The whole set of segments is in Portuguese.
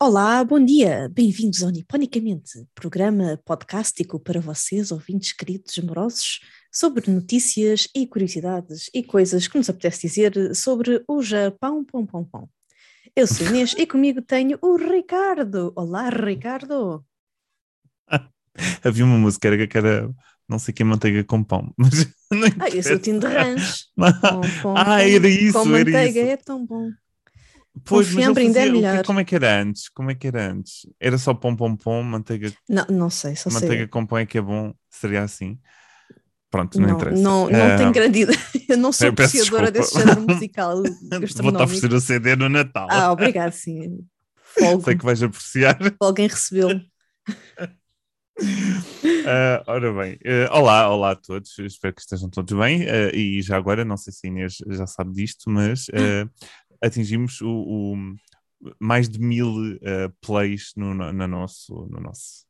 Olá, bom dia, bem-vindos ao Niponicamente, programa podcástico para vocês, ouvintes queridos amorosos, sobre notícias e curiosidades e coisas que nos apetece dizer sobre o Japão. Pom. Eu sou Inês e comigo tenho o Ricardo. Olá, Ricardo. Havia uma música era que era não sei que manteiga com pão, mas Ah, eu sou o Tim de Ranch. Ah, era isso, Com era manteiga isso. é tão bom. Pois, mas é fazia- que- melhor. Como é que era antes? Como é que era antes? Era só pão, pão, pão, manteiga, Não, não sei, só manteiga sei. com pão é que é bom? Seria assim? Pronto, não, Não, interessa. não, não Ah, tenho grande ideia. Eu não sou apreciadora desse género musical Vou-te oferecer o CD no Natal. Ah, obrigado, sim. Folgo, Sei que vais apreciar. alguém recebeu. Ah, ora bem, eh, olá, olá a todos, espero que estejam todos bem. eh, e já agora, não sei se a Inês já sabe disto, mas atingimos o, o- mais de mil eh, plays no, no, no nosso. No nosso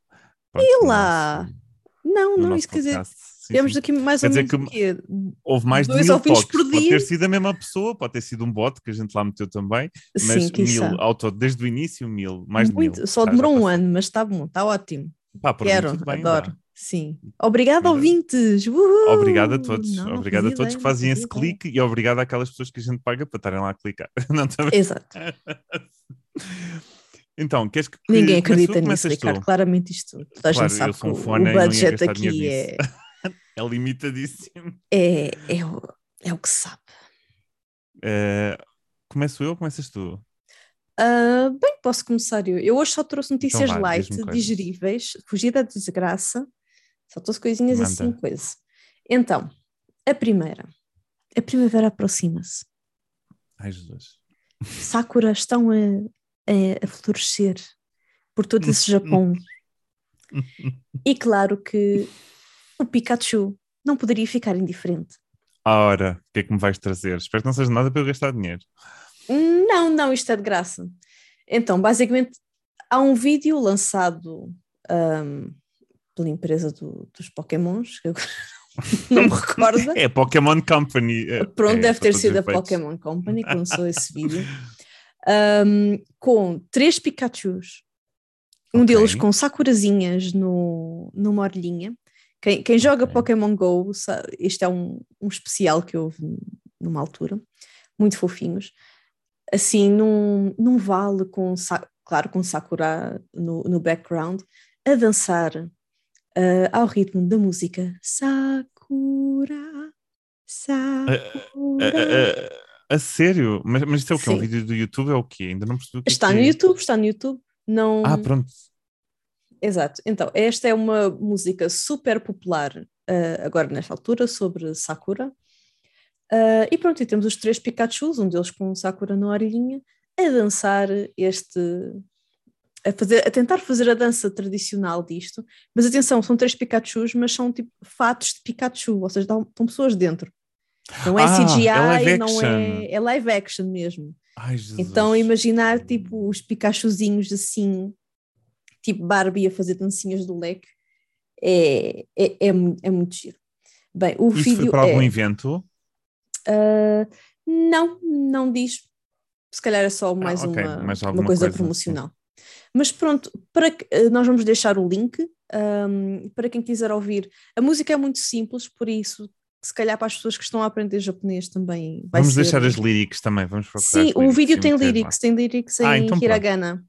E no lá? nosso- Não, no não, isso quer dizer. Sim, temos sim. aqui mais Quer ou menos que quê? Houve mais de mil toques. por Pode dia. ter sido a mesma pessoa, pode ter sido um bot que a gente lá meteu também, mas Sim, mil ao todo, desde o início, mil, mais de Muito, mil. só demorou um ano, mas está bom, está ótimo. Pá, por mim Quero, tudo bem, adoro. dá. Sim. Obrigado, Ainda- ouvintes! Uhul! Obrigado a todos, Não, obrigado a todos ideia, que fazem esse ideia. clique e obrigado àquelas pessoas que a gente paga para estarem lá a clicar. Não, também. Exato. Então, queres que. Ninguém começo acredita nisso, tu? Claramente isto. Toda a Claro, gente eu sabe um o- budget aqui é, É limitadíssimo. é, é, o, é o que sabe. Eh, começo eu ou começas tu? Ah, bem, posso começar eu. Eu hoje só trouxe notícias Então vá, light, digeríveis, fugir da desgraça. Só trouxe coisinhas Manda. assim, coisa. Então, a primeira. A primavera aproxima-se. Ai, Jesus. Sakura estão a, a, a florescer por todo esse Japão. E claro que o Pikachu não poderia ficar indiferente. Ora, o que é que me vais trazer? Espero que não seja nada para eu gastar dinheiro. Não, não, isto é de graça. Então, basicamente, há um vídeo lançado ahm, pela empresa do- dos Pokémons, que eu não me recordo. É Pokémon Company. eh, Pronto, é, deve ter sido os a efeitos. Pokémon Company que lançou esse vídeo. Ahm, com três Pikachus. Um Ok. deles com sakurazinhas no, numa orelhinha. Quem, quem joga Ok. Pokémon GO, sa- este é um, um especial que houve numa altura, muito fofinhos. Assim, num, num vale, com, claro, com Sakura no, no background, a dançar ah, ao ritmo da música Sakura, Sakura. A, a- a sério? Mas, mas isto é o quê? Um Sim. vídeo do YouTube é o quê? Ainda não percebi que é Está que no é. YouTube, está no YouTube. Não... Ah, pronto. Exato. Então, esta é uma música super popular ah, agora nesta altura sobre Sakura. Ah, e pronto, e temos os três Pikachus, um deles com Sakura na orelhinha, a dançar este. A, fazer, a tentar fazer a dança tradicional disto, mas atenção, são três Pikachus, mas são tipo fatos de Pikachu, ou seja, estão, pessoas dentro. Não é Ah, CGI, é live não action. é, é live action mesmo. Ai. Então, imaginar tipo os Pikachuzinhos assim, tipo Barbie a fazer dancinhas do leque, é, é, é, é muito giro. Bem, o Isto vídeo foi para algum é. evento? Ah, não, não diz. Se calhar é só mais ok, uma, mais uma coisa, coisa, promocional. Mas pronto, para que- eh, nós vamos deixar o link ahm, para quem quiser ouvir. A música é muito simples, por isso, se calhar para as pessoas que estão a aprender japonês também vamos ser. deixar as lyrics também, vamos procurar Sim, o vídeo tem lyrics, tem lyrics em Ah, então pronto.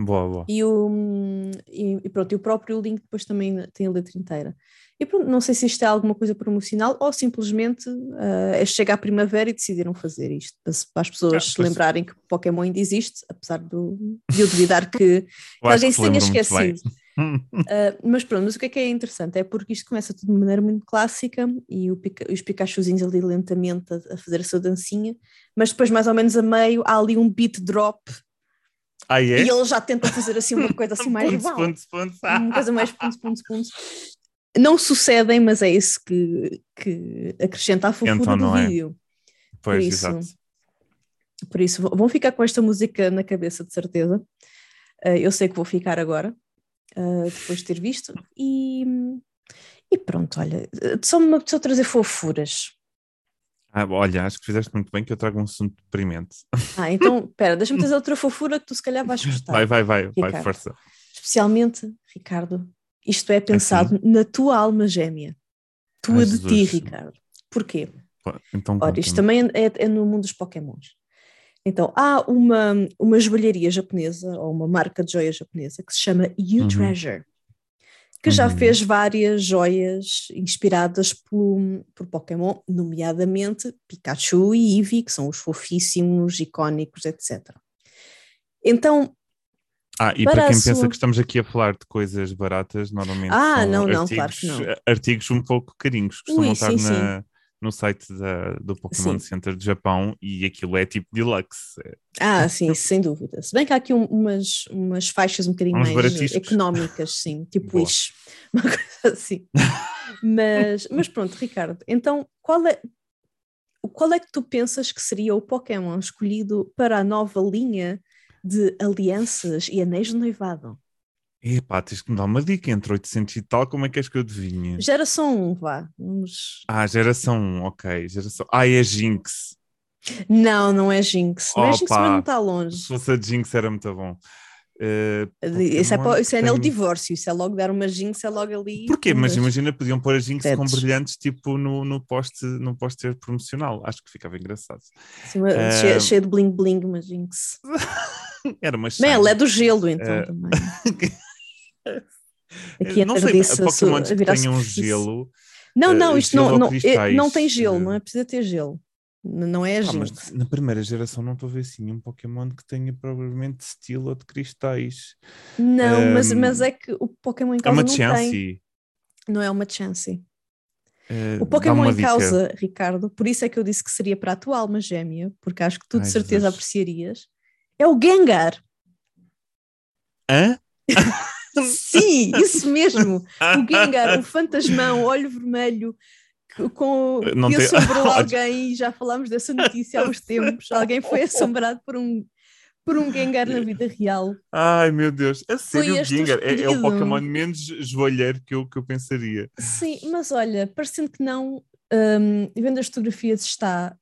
Boa, boa. E, o, e, e pronto, e o próprio link depois também tem a letra inteira. E pronto, não sei se isto é alguma coisa promocional ou simplesmente ah, é chega à primavera e decidiram fazer isto, para, para as pessoas Ah, se lembrarem que Pokémon ainda existe, apesar do, de eu duvidar que, alguém se tenha esquecido. Ah, mas pronto, mas o que é que é interessante é porque isto começa tudo de maneira muito clássica e Pica- os Pikachuzinhos ali lentamente a, a fazer a sua dancinha, mas depois mais ou menos a meio há ali um beat drop Ah, é? e eles já tentam fazer assim uma coisa assim mais Pontos, pontos, pontos. Uma coisa mais pontos, pontos, pontos. Não sucedem, mas é isso que, que acrescenta a fofura Então, do é? vídeo. Pois, por isso, exato. Por isso, vão- ficar com esta música na cabeça, de certeza. Ah, eu sei que vou ficar agora, ah, depois de ter visto. E, e pronto, olha, só me apeteceu trazer fofuras. Ah, olha, acho que fizeste muito bem que eu trago um assunto deprimente. Ah, então, espera, deixa-me dizer outra fofura que tu se calhar vais gostar. Vai, vai, vai, vai, Ricardo. força. Especialmente, Ricardo, isto é pensado na tua alma gêmea. Tua Ai, de ti. Ricardo. Porquê? Então, Ora, isto também é, é no mundo dos Pokémons. Então, há uma, uma joalharia japonesa, ou uma marca de joias japonesa, que se chama You Uhum. Treasure, que já Uhum. fez várias joias inspiradas por, por Pokémon, nomeadamente Pikachu e Eevee, que são os fofíssimos, icónicos, etc. Então, Ah, e para para quem pensa sua- que estamos aqui a falar de coisas baratas, normalmente Ah, são não, não, artigos, claro que não. artigos um pouco carinhos, costumam Ui, estar sim, na- no site da- do Pokémon Sim. Center do Japão e aquilo é tipo deluxe. É- Ah, sim, sem dúvida. Se bem que há aqui um- umas, umas faixas um bocadinho Uns mais baratíssimos. económicas, sim, tipo Boa. Wish, uma coisa assim. mas, mas pronto, Ricardo, então qual é, qual é que tu pensas que seria o Pokémon escolhido para a nova linha de alianças e anéis de noivado? Epá, tens que me dar uma dica entre 800 e tal, como é que és que eu adivinha? Geração 1, vá. Vamos... Ah, geração 1, ok. Geração... Ah, é Jinx. Não, não é Jinx. Não é Jinx, mas não está Se longe. fosse a Jinx era muito bom. Eh, Isso é, Pokémon pa- isso é divórcio, isso é logo dar uma Jinx, é logo ali. Porquê? Mas imagina, podiam pôr a Jinx com Tetos. brilhantes tipo no, no poste no póster promocional. Acho que ficava engraçado. Sim, uma- Eh, cheia, cheia de bling bling, uma Jinx. Era uma Bem, ela é do gelo, então Eh, também. Aqui a não sei, Pokémon que tenham superfície. gelo. Não, eh, não, isto gelo não, não, é- cristais, não tem gelo, eh. não é preciso ter gelo. Não é mas Jinx. na primeira geração não estou a ver assim nenhum Pokémon que tenha provavelmente estilo de cristais. Não, mas, ehm, mas é que o Pokémon em É causa uma não tem. chance. Não é uma chance. Eh, O Pokémon em dica. causa, Ricardo, por isso é que eu disse que seria para a tua alma gêmea, porque acho que tu de Ai, certeza Jesus. apreciarias. É o Gengar. Hã? Sim, isso mesmo. O Gengar, o fantasmão, olho vermelho, que- com, Não que tem- assombrou alguém, e já falámos dessa notícia há uns tempos. Alguém foi assombrado por um, por um Gengar na vida real. Ai meu Deus, a sério, o Gengar é, é o. Pokémon menos joalheiro que eu, que eu pensaria. Sim, mas olha, parecendo que não, hum, vendo as fotografias, está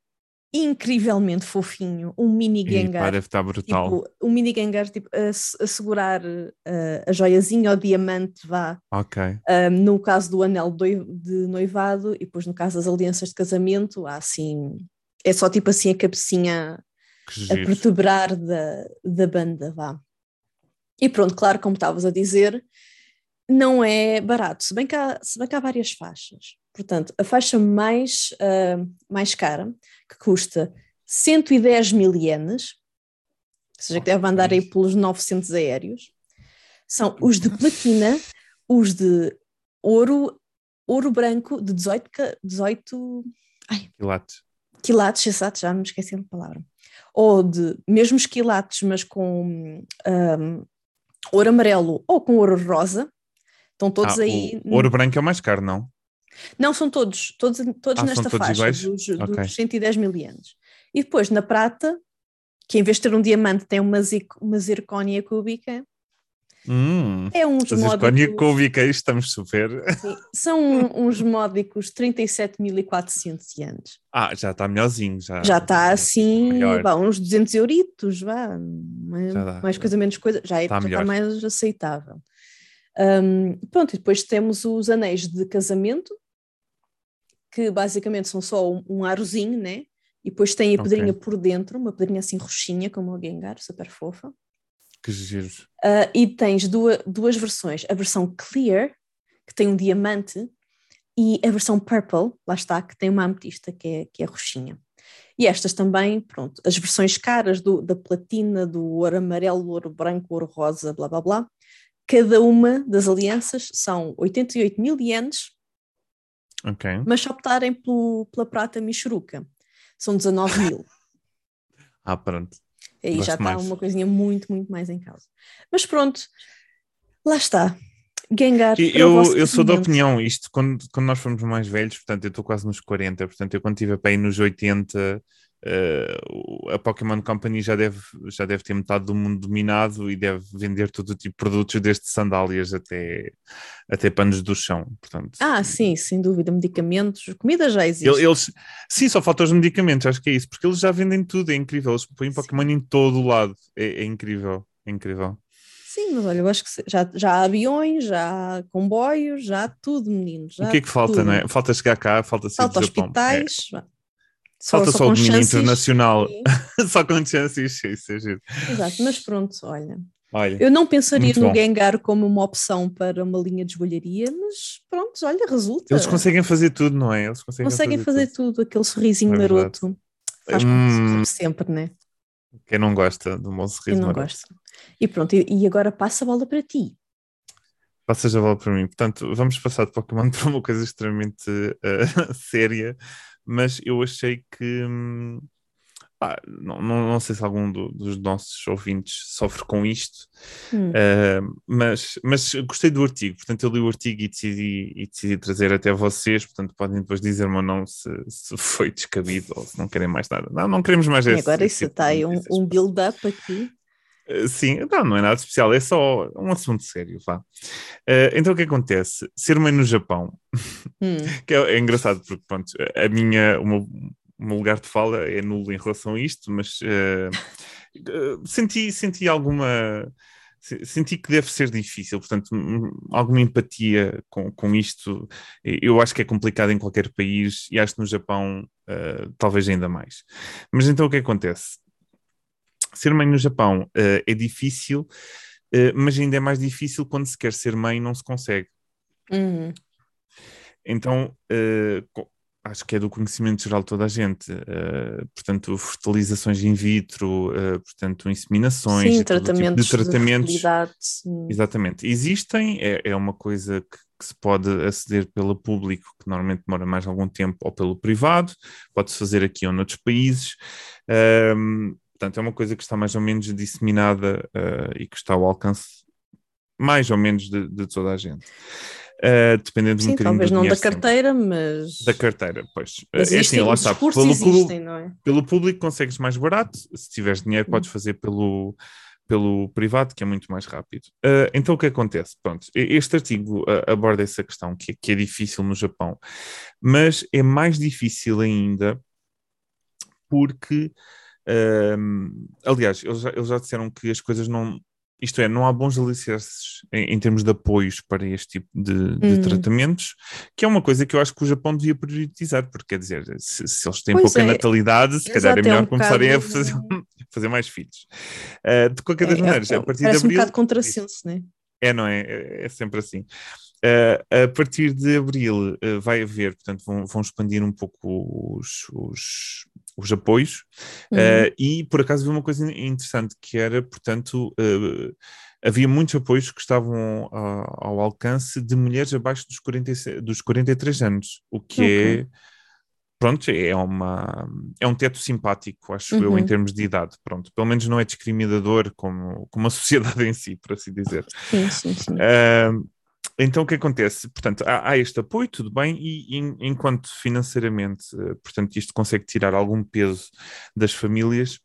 incrivelmente fofinho. Um mini pá, Gengar. deve estar brutal. Tipo, um mini Gengar tipo, a, a segurar uh, a joiazinha ou diamante, vá, ok. Um, no caso do anel de noivado e depois no caso das alianças de casamento, há assim, é só tipo assim a cabecinha a vertebrar da, da banda, vá. E pronto, claro, como estavas a dizer, não é barato, se bem que há, se bem que há várias faixas. Portanto, a faixa mais, ah, mais cara, que custa 110 mil ienes, ou seja, que deve andar aí pelos 900 aéreos, são os de platina, os de ouro, ouro branco de 18, ca- 18 Quilates. quilates, exato, já me esqueci a palavra. Ou de mesmos quilates, mas com hum, ouro amarelo ou com ouro rosa. Estão todos Ah, aí. O ouro branco é o mais caro, não? Não, são todos, todos, todos Ah, nesta todos faixa, iguais? dos, Ok. dos 110 mil ienes. E depois na prata, que em vez de ter um diamante tem uma, zic- uma zircónia cúbica, Hum. é uns módicos, cúbica, estamos super. sim, são uns módicos 37.400 ienes. Ah, já está melhorzinho. Já já está assim, melhor. vá, uns 200 euritos, vá, mais, dá. mais coisa, menos coisa, já, é, Está já está mais aceitável. Hum, pronto, e depois temos os anéis de casamento, que basicamente são só um, um arozinho, né? E depois tem a pedrinha por dentro, uma pedrinha assim roxinha, como o Gengar, super fofa. Que giros. Ah, e tens duas, duas versões, a versão clear, que tem um diamante, e a versão purple, lá está, que tem uma ametista, que é, que é roxinha. E estas também, pronto, as versões caras do, da platina, do ouro amarelo, ouro branco, ouro rosa, blá blá blá, cada uma das alianças são 88 mil ienes, Ok. mas se optarem pelo, pela prata michuruca, são 19 mil. Ah, pronto. Aí Gosto já está uma coisinha muito, muito mais em causa. Mas pronto, lá está. Gengar. Eu, eu sou da opinião, isto quando, quando nós formos mais velhos, portanto, eu estou quase nos 40, portanto, eu quando tive para aí nos 80, Uh, a Pokémon Company já deve, já deve ter metade do mundo dominado e deve vender todo tipo de produtos, desde sandálias até, até panos do chão. Portanto, ah, sim, sem dúvida. Medicamentos, comida já existe. Eles, sim, só faltam os medicamentos, acho que é isso, porque eles já vendem tudo, é incrível. Eles põem sim. Pokémon em todo o lado, é, é incrível, é incrível. Sim, mas olha, eu acho que já, já há aviões, já há comboios, já há tudo, meninos. o que é que falta, tudo. não é? Falta chegar cá, falta sair falta hospitais. É. Só, falta só, só o domínio internacional. só com chances, isso é giro. Exato, mas pronto, olha. olha eu não pensaria no bom. Gengar como uma opção para uma linha de esbolharia, mas pronto, olha, resulta. Eles conseguem fazer tudo, não é? Eles conseguem, conseguem fazer, fazer tudo. tudo. aquele sorrisinho é maroto. Faz hum, sempre, né? Quem não gosta do bom sorriso Quem não maroto. gosta. E pronto, e agora passa a bola para ti. Passas a bola para mim. Portanto, vamos passar de Pokémon para uma coisa extremamente uh, séria, mas eu achei que. Hum, ah, não, não, não, sei se algum do, dos nossos ouvintes sofre com isto, hum. uh, mas, mas gostei do artigo, portanto eu li o artigo e decidi, e decidi trazer até vocês, portanto podem depois dizer-me ou não se, se foi descabido ou se não querem mais nada. Não, não queremos mais esse, Agora isso está aí um, um build-up aqui. Sim, não, não é nada especial, é só um assunto sério, vá. Uh, então o que acontece? Ser mãe no Japão, hum. que é, é, engraçado porque, pronto, a minha, o meu, o meu, lugar de fala é nulo em relação a isto, mas uh, senti, senti alguma... Senti que deve ser difícil, portanto, alguma empatia com, com isto. Eu acho que é complicado em qualquer país e acho que no Japão talvez ainda mais. Mas então o que acontece? Ser mãe no Japão uh, é difícil, uh, mas ainda é mais difícil quando se quer ser mãe e não se consegue. Uhum. Então, uh, acho que é do conhecimento geral de toda a gente. portanto, fertilizações in vitro, portanto, inseminações, Sim, tratamentos tipo de tratamentos. De Exatamente. Existem, é, é uma coisa que, que, se pode aceder pelo público, que normalmente demora mais algum tempo, ou pelo privado, pode-se fazer aqui ou noutros países. Um, Portanto, é uma coisa que está mais ou menos disseminada uh, e que está ao alcance mais ou menos de, de toda a gente. Uh, dependendo Sim, um bocadinho talvez não da carteira, sempre. mas. Da carteira, pois. Mas é assim, lá está. Pelo, existem, não é? pelo público consegues mais barato, se tiveres dinheiro, podes fazer pelo, pelo privado, que é muito mais rápido. Uh, então o que acontece? Pronto, este artigo uh, aborda essa questão que, que, é difícil no Japão, mas é mais difícil ainda porque um, aliás, eles já, eles já disseram que as coisas não. Isto é, não há bons alicerces em, em termos de apoios para este tipo de, de hum. tratamentos, que é uma coisa que eu acho que o Japão devia priorizar, porque quer dizer, se, se eles têm pois pouca é. natalidade, se calhar é melhor um começarem a fazer, fazer mais filhos. Uh, de qualquer das é, maneiras, é, a partir de abril. um bocado contrassenso, não é? É, não é? É, é sempre assim. Uh, a partir de abril uh, vai haver, portanto, vão, vão expandir um pouco os, os, os apoios, uhum. uh, e por acaso vi uma coisa interessante que era, portanto, uh, havia muitos apoios que estavam ao, ao alcance de mulheres abaixo dos, 40, dos 43 anos, o que okay. é pronto, é, uma, é um teto simpático, acho uhum. eu, em uhum. termos de idade, pronto, pelo menos não é discriminador como, como a sociedade em si, por assim dizer. Sim, sim, sim. Uh, então o que acontece? Portanto, há, há este apoio, tudo bem, e, e, enquanto financeiramente, eh, portanto, isto consegue tirar algum peso das famílias,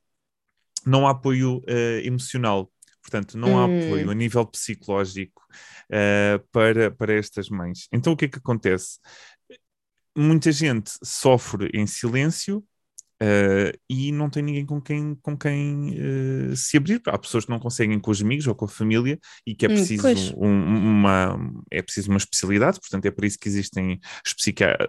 não há apoio uh, emocional. Portanto, não há hum. apoio a nível psicológico uh, para, para estas mães. Então, o que é que acontece? Muita gente sofre em silênio, Uh, e não tem ninguém com quem, com quem uh, se abrir. Há pessoas que não conseguem com os amigos ou com a família e que é hum, preciso, um, uma, é preciso uma especialidade, portanto é por isso que existem os,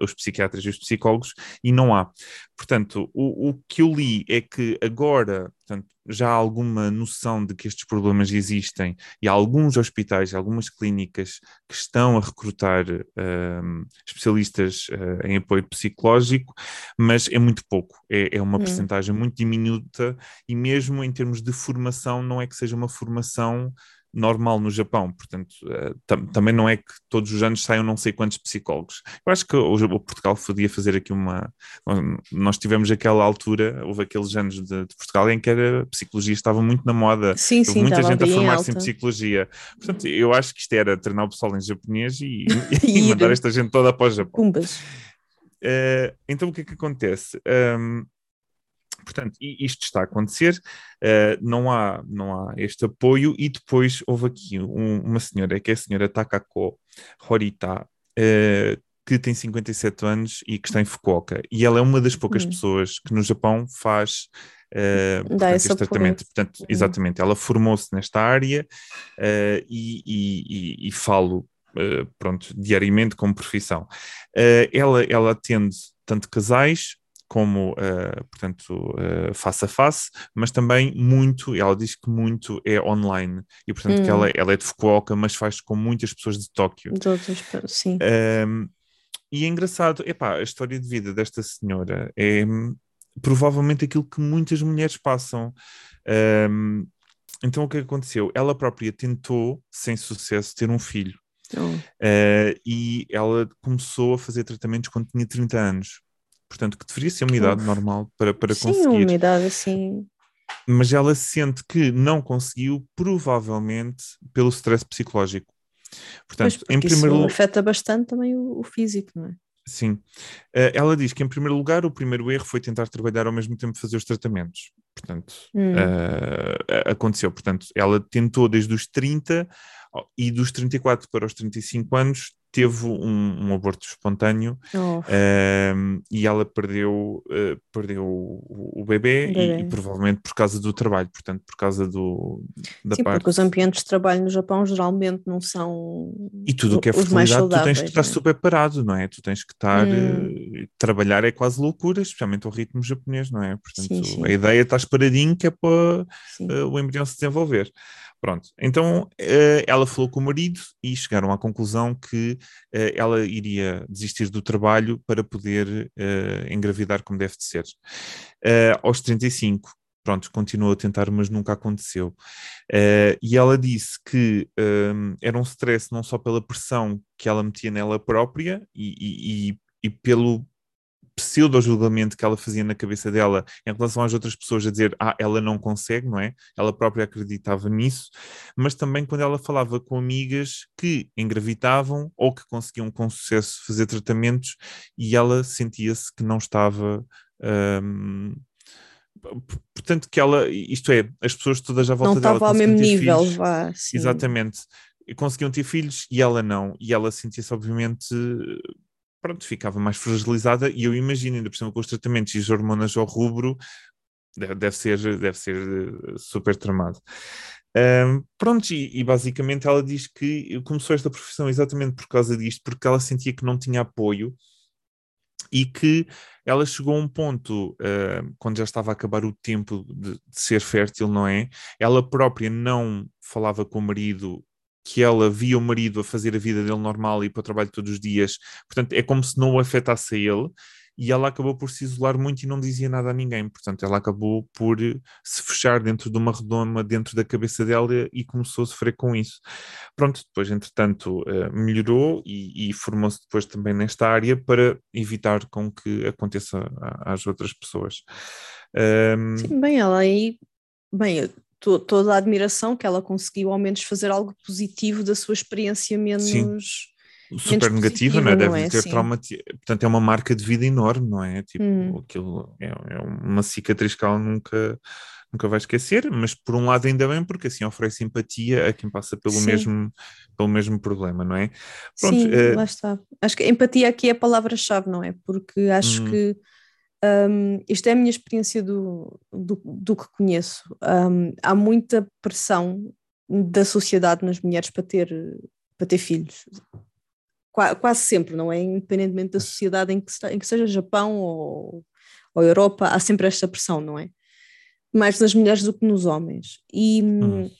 os psiquiatras e os psicólogos e não há. Portanto, o, o que eu li é que agora, portanto, já há alguma noção de que estes problemas existem e há alguns hospitais, algumas clínicas que estão a recrutar uh, especialistas uh, em apoio psicológico, mas é muito pouco, é, é uma hum. percentagem muito diminuta e mesmo em termos de formação não é que seja uma formação normal no Japão, portanto, uh, tam também não é que todos os anos saiam não sei quantos psicólogos. Eu acho que o, o Portugal podia fazer aqui uma. Nós tivemos aquela altura, houve aqueles anos de, de Portugal em que a psicologia estava muito na moda, sim, houve sim, muita gente a formar-se em psicologia. Portanto, eu acho que isto era treinar o pessoal em japonês e, e mandar esta gente toda para o Japão. Uh, então, o que é que acontece? Um, Portanto, isto está a acontecer, uh, não, há, não há este apoio, e depois houve aqui um, uma senhora, que é a senhora Takako Horita, uh, que tem 57 anos e que está em Fukuoka. E ela é uma das poucas hum. pessoas que no Japão faz uh, portanto, este tratamento. Portanto, hum. exatamente, ela formou-se nesta área uh, e, e, e, falo uh, pronto, diariamente como profissão. ela, ela atende tanto casais como, uh, portanto, uh, face a face, mas também muito, ela diz que muito é online, e portanto hum. que ela, ela é de Fukuoka, mas faz com muitas pessoas de Tóquio. De outras, sim. Um, e é engraçado, epá, a história de vida desta senhora é hum, provavelmente aquilo que muitas mulheres passam. Um, então o que aconteceu? Ela própria tentou, sem sucesso, ter um filho. Oh. Uh, e ela começou a fazer tratamentos quando tinha 30 anos. Portanto, que deveria ser uma idade normal para, para Sim, conseguir. Sim, uma idade assim. Mas ela sente que não conseguiu, provavelmente pelo stress psicológico. Portanto, pois, em primeiro lugar. afeta bastante também o, o, físico, não é? Sim. Uh, ela diz que, em primeiro lugar, o primeiro erro foi tentar trabalhar ao mesmo tempo fazer os tratamentos. Portanto, hum. uh, aconteceu. Portanto, ela tentou desde os 30 e dos 34 para os 35 anos teve um, um aborto espontâneo oh. uh, e ela perdeu, uh, perdeu o, o bebê, bebê. E, e, provavelmente por causa do trabalho, portanto, por causa do, da Sim, parte. porque os ambientes de trabalho no Japão geralmente não são. E tudo o que é fertilidade, tu tens que estar é? super parado, não é? Tu tens que estar. Hum. Uh, trabalhar é quase loucura, especialmente ao ritmo japonês, não é? Portanto, sim, sim. a ideia é estar paradinho que é para eh, o embrião se desenvolver. Pronto, então uh, ela falou com o marido e chegaram à conclusão que uh, ela iria desistir do trabalho para poder uh, engravidar como deve de ser. aos 35, pronto, continuou a tentar, mas nunca aconteceu. e ela disse que era um stress não só pela pressão que ela metia nela própria e, e, e pelo pseudo-julgamento que ela fazia na cabeça dela em relação às outras pessoas a dizer, ah, ela não consegue, não é? Ela própria acreditava nisso, mas também quando ela falava com amigas que engravidavam ou que conseguiam com sucesso fazer tratamentos e ela sentia-se que não estava. Hum, portanto, que ela, isto é, as pessoas todas à volta não dela. Não estava ao mesmo nível, filhos, vá. Sim. Exatamente. Conseguiam ter filhos e ela não. E ela sentia-se, obviamente, pronto, ficava mais fragilizada e eu imagino, ainda por cima com os tratamentos e as hormonas ao rubro, deve, ser, deve ser eh, super tramado. Um, pronto, e, e, basicamente ela diz que começou esta profissão exatamente por causa disto, porque ela sentia que não tinha apoio e que ela chegou a um ponto, uh, quando já estava a acabar o tempo de, de, ser fértil, não é? Ela própria não falava com o marido que ela via o marido a fazer a vida dele normal e ir para o trabalho todos os dias, portanto é como se não o afetasse a ele, e ela acabou por se isolar muito e não dizia nada a ninguém, portanto ela acabou por se fechar dentro de uma redoma dentro da cabeça dela e começou a sofrer com isso. Pronto, depois entretanto eh, melhorou e, e formou-se depois também nesta área para evitar com que aconteça às outras pessoas. Um... Sim, bem, ela aí, bem, to, toda a admiração que ela conseguiu ao menos fazer algo positivo da sua experiência menos. Sim. Super negativa, não é? Deve é? ter trauma. Portanto, é uma marca de vida enorme, não é? Tipo, hum. aquilo é, é uma cicatriz que ela nunca, nunca vai esquecer, mas por um lado ainda bem, porque assim oferece empatia a quem passa pelo, mesmo, pelo mesmo problema, não é? Pronto, Sim, uh... lá está. Acho que empatia aqui é a palavra-chave, não é? Porque acho hum. que um, isto é a minha experiência do, do, do que conheço. Um, há muita pressão da sociedade nas mulheres para ter, para ter filhos. Qu quase sempre, não é? Independentemente da sociedade em que, em que seja Japão ou, ou Europa, há sempre esta pressão, não é? Mais nas mulheres do que nos homens. E, hum.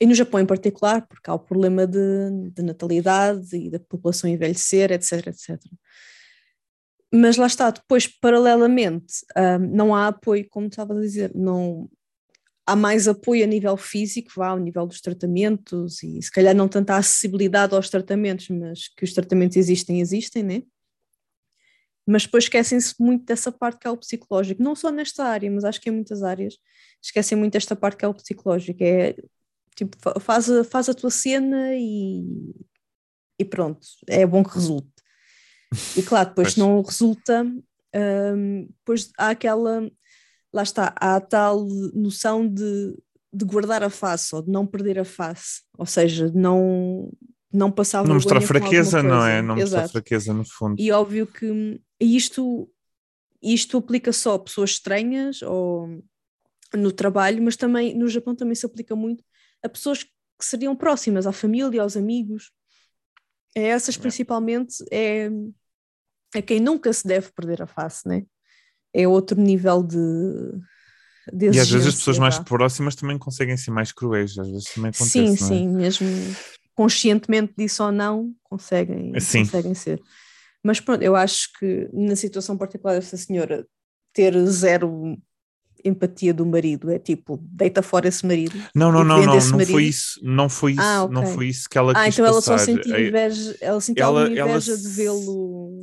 e no Japão em particular, porque há o problema de, de natalidade e da população envelhecer, etc, etc. Mas lá está, depois, paralelamente, um, não há apoio, como estava a dizer, não, há mais apoio a nível físico, vá, ao nível dos tratamentos, e se calhar não tanta acessibilidade aos tratamentos, mas que os tratamentos existem, existem, né? Mas depois esquecem-se muito dessa parte que é o psicológico, não só nesta área, mas acho que em muitas áreas esquecem muito desta parte que é o psicológico, é tipo, faz faz a tua cena e, e pronto, é bom que resulte. E claro, depois pois. não resulta, um, depois há aquela. lá está, há a tal noção de, de guardar a face ou de não perder a face, ou seja, de não, não passar Não mostrar fraqueza, não é? Não mostrar fraqueza no fundo. E óbvio que isto, isto aplica só a pessoas estranhas ou no trabalho, mas também no Japão também se aplica muito a pessoas que seriam próximas, à família, aos amigos. A essas principalmente é, é quem nunca se deve perder a face, né? É outro nível de, de E às vezes as pessoas mais próximas também conseguem ser mais cruéis, às vezes também acontece, Sim, é? sim, mesmo conscientemente disso ou não, conseguem, Sim. conseguem ser. Mas pronto, eu acho que na situação particular dessa senhora, ter zero empatia do marido é tipo, deita fora esse marido. Não, não, não, não, não foi isso, não foi isso, Ah, não ok. foi isso que ela Ah, quis então ela só sentia inveja, ela sentia ela- alguma ela inveja de vê-lo.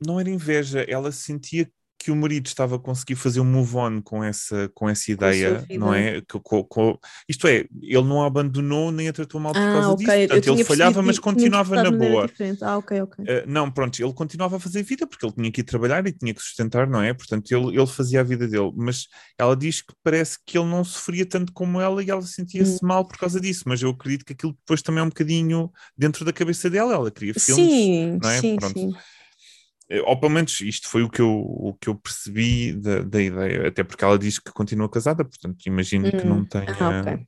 não era inveja, ela sentia que o marido estava a conseguir fazer um move on com essa, com essa ideia, vida. não é? Que- co- co- isto é, ele não a abandonou nem a tratou mal por Ah, causa ok. disso, portanto ele falhava, mas continuava na boa. Ah, ok, ok. Uh, não, pronto, ele continuava a fazer vida porque ele tinha que ir trabalhar e tinha que sustentar, não é? Portanto, ele, ele fazia a vida dele, mas ela diz que parece que ele não sofria tanto como ela e ela sentia-se Hum. mal por causa disso, mas eu acredito que aquilo depois também é um bocadinho dentro da cabeça dela, ela queria filmes, Sim, não é? sim, Pronto. sim. Eh, ou pelo menos isto foi o que eu, o que eu percebi da, da ideia, até porque ela diz que continua casada, portanto imagino que não Hum, tenha... ah, ok.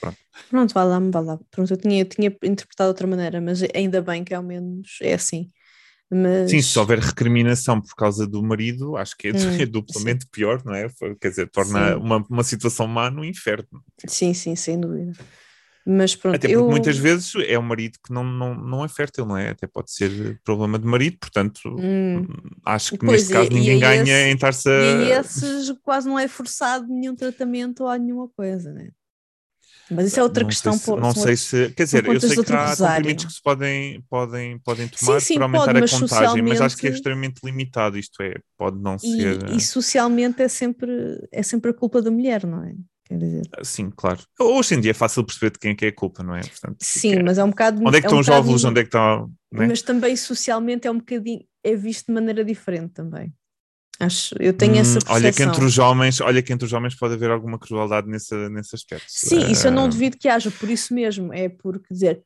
Pronto. Pronto, vá lá, vá lá. Pronto, eu tinha, eu tinha interpretado de outra maneira, mas ainda bem que ao menos é assim. Mas... Sim, se houver recriminação por causa do marido, acho que é, Hum, é duplamente pior, não é? Quer dizer, torna Sim. uma, uma situação má no inferno. Sim, sim, sem dúvida. Mas pronto, Até porque eu... muitas vezes é um marido que não, não, não é fértil, não é? Até pode ser problema de marido, portanto, Hum, acho que Pois, neste caso e- e ninguém é ganha esse- em estar-se E a. a esses quase não é forçado nenhum tratamento ou nenhuma coisa, né? Mas isso é outra não questão. Sei se, pô, não sei outros- se. Quer dizer, eu sei que há rosário. comprimidos que se podem, podem, podem tomar sim, para aumentar pode, a contagem, mas acho que é extremamente limitado. Isto é, pode não E, ser. e socialmente é sempre, é sempre a culpa da mulher, não é? Quer dizer, Sim, claro. Hoje em dia é fácil perceber de quem é que é a culpa, não é? Portanto, sim, é- mas é um bocado. Onde é que um estão os bocado- óvulos? Onde é que está. Né? Mas também socialmente é um bocadinho, é visto de maneira diferente também. Acho, eu tenho Hum, essa percepção. olha que entre os homens, olha que entre os homens pode haver alguma crueldade nesse, nesse aspecto. Sim, isso eu não Ah, duvido que haja, por isso mesmo, é porque dizer,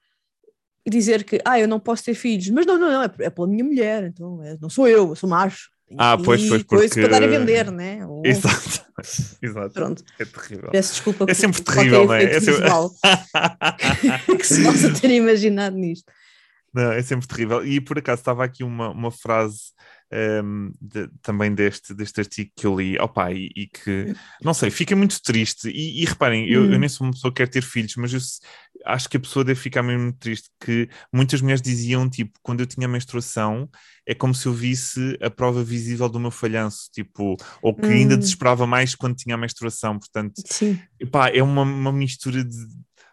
dizer que ah, eu não posso ter filhos, mas não, não, não, é, é pela minha mulher, então é- não sou eu, eu sou macho. Ah, pois, pois, coisa porque- para dar a vender, né? Ou- Exato, exato. Pronto, É terrível. peço desculpa É sempre terrível, não é? É sempre- que se possa ter imaginado nisto. Não, é sempre terrível. E por acaso estava aqui uma, uma frase ehm, de- também deste, deste artigo que eu li, opa, e, e que, não sei, fica muito triste. E, e reparem, eu, eu Hum. nem sou uma pessoa que quer ter filhos, mas eu acho que a pessoa deve ficar mesmo triste, que muitas mulheres diziam, tipo, quando eu tinha menstruação, é como se eu visse a prova visível do meu falhanço, tipo, ou que ainda Hum. desesperava mais quando tinha a menstruação, portanto, Sim, epá, é uma, uma mistura de...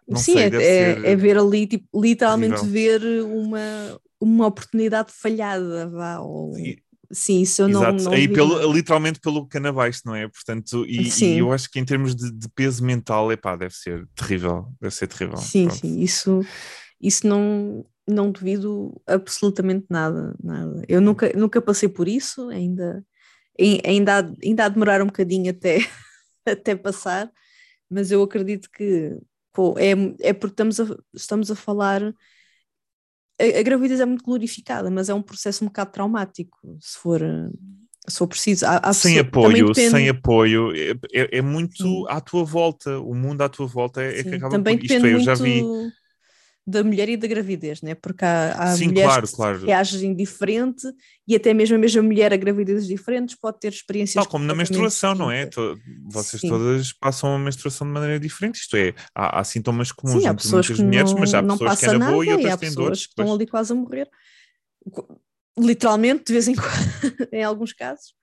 Não sim sei, é, é, é ver ali, tipo, literalmente ver uma, uma oportunidade falhada, vá, ou... E- Sim, isso eu não, Exato, não duvido pelo, literalmente pelo canabaixo, não é? Portanto, e, e eu acho que em termos de, de peso mental, epá, deve ser terrível, deve ser terrível. Sim, Pronto. sim, isso, isso não, não duvido absolutamente nada, nada. Eu nunca, nunca passei por isso, ainda, ai- ainda, há, ainda há de demorar um bocadinho até, até passar, mas eu acredito que pô, é, é porque estamos a, estamos a falar. A, a gravidez é muito glorificada, mas é um processo um bocado traumático, se for, se for preciso. Há, há Sem pessoa- apoio, depende- sem apoio, é, é- é muito Sim. à tua volta, o mundo à tua volta é, é que acaba também por isto. depende É, eu já muito vi. Da mulher e da gravidez, né? porque há, há Sim, mulheres claro, que claro. reagem diferente e até mesmo a mesma mulher a gravidezes diferentes pode ter experiências Tal como na menstruação, não é? To- Vocês Sim. todas passam a menstruação de maneira diferente. Isto é, há, há sintomas comuns Sim, há entre muitas mulheres, não, mas há não pessoas que é passa na boa e nada e outras há têm pessoas dores. que estão ali quase a morrer. Literalmente, de vez em quando, em alguns casos.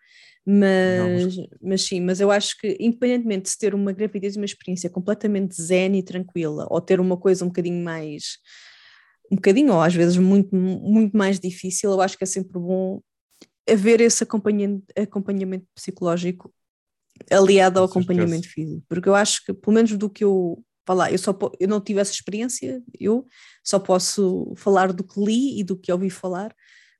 Mas, mas sim, mas eu acho que independentemente de se ter uma gravidez e uma experiência completamente zen e tranquila, ou ter uma coisa um bocadinho mais um bocadinho, ou às vezes muito, muito mais difícil, eu acho que é sempre bom haver esse acompanhamento, acompanhamento psicológico aliado ao acompanhamento físico, porque eu acho que, pelo menos do que eu falar, eu só eu não tive essa experiência, eu só posso falar do que li e do que ouvi falar,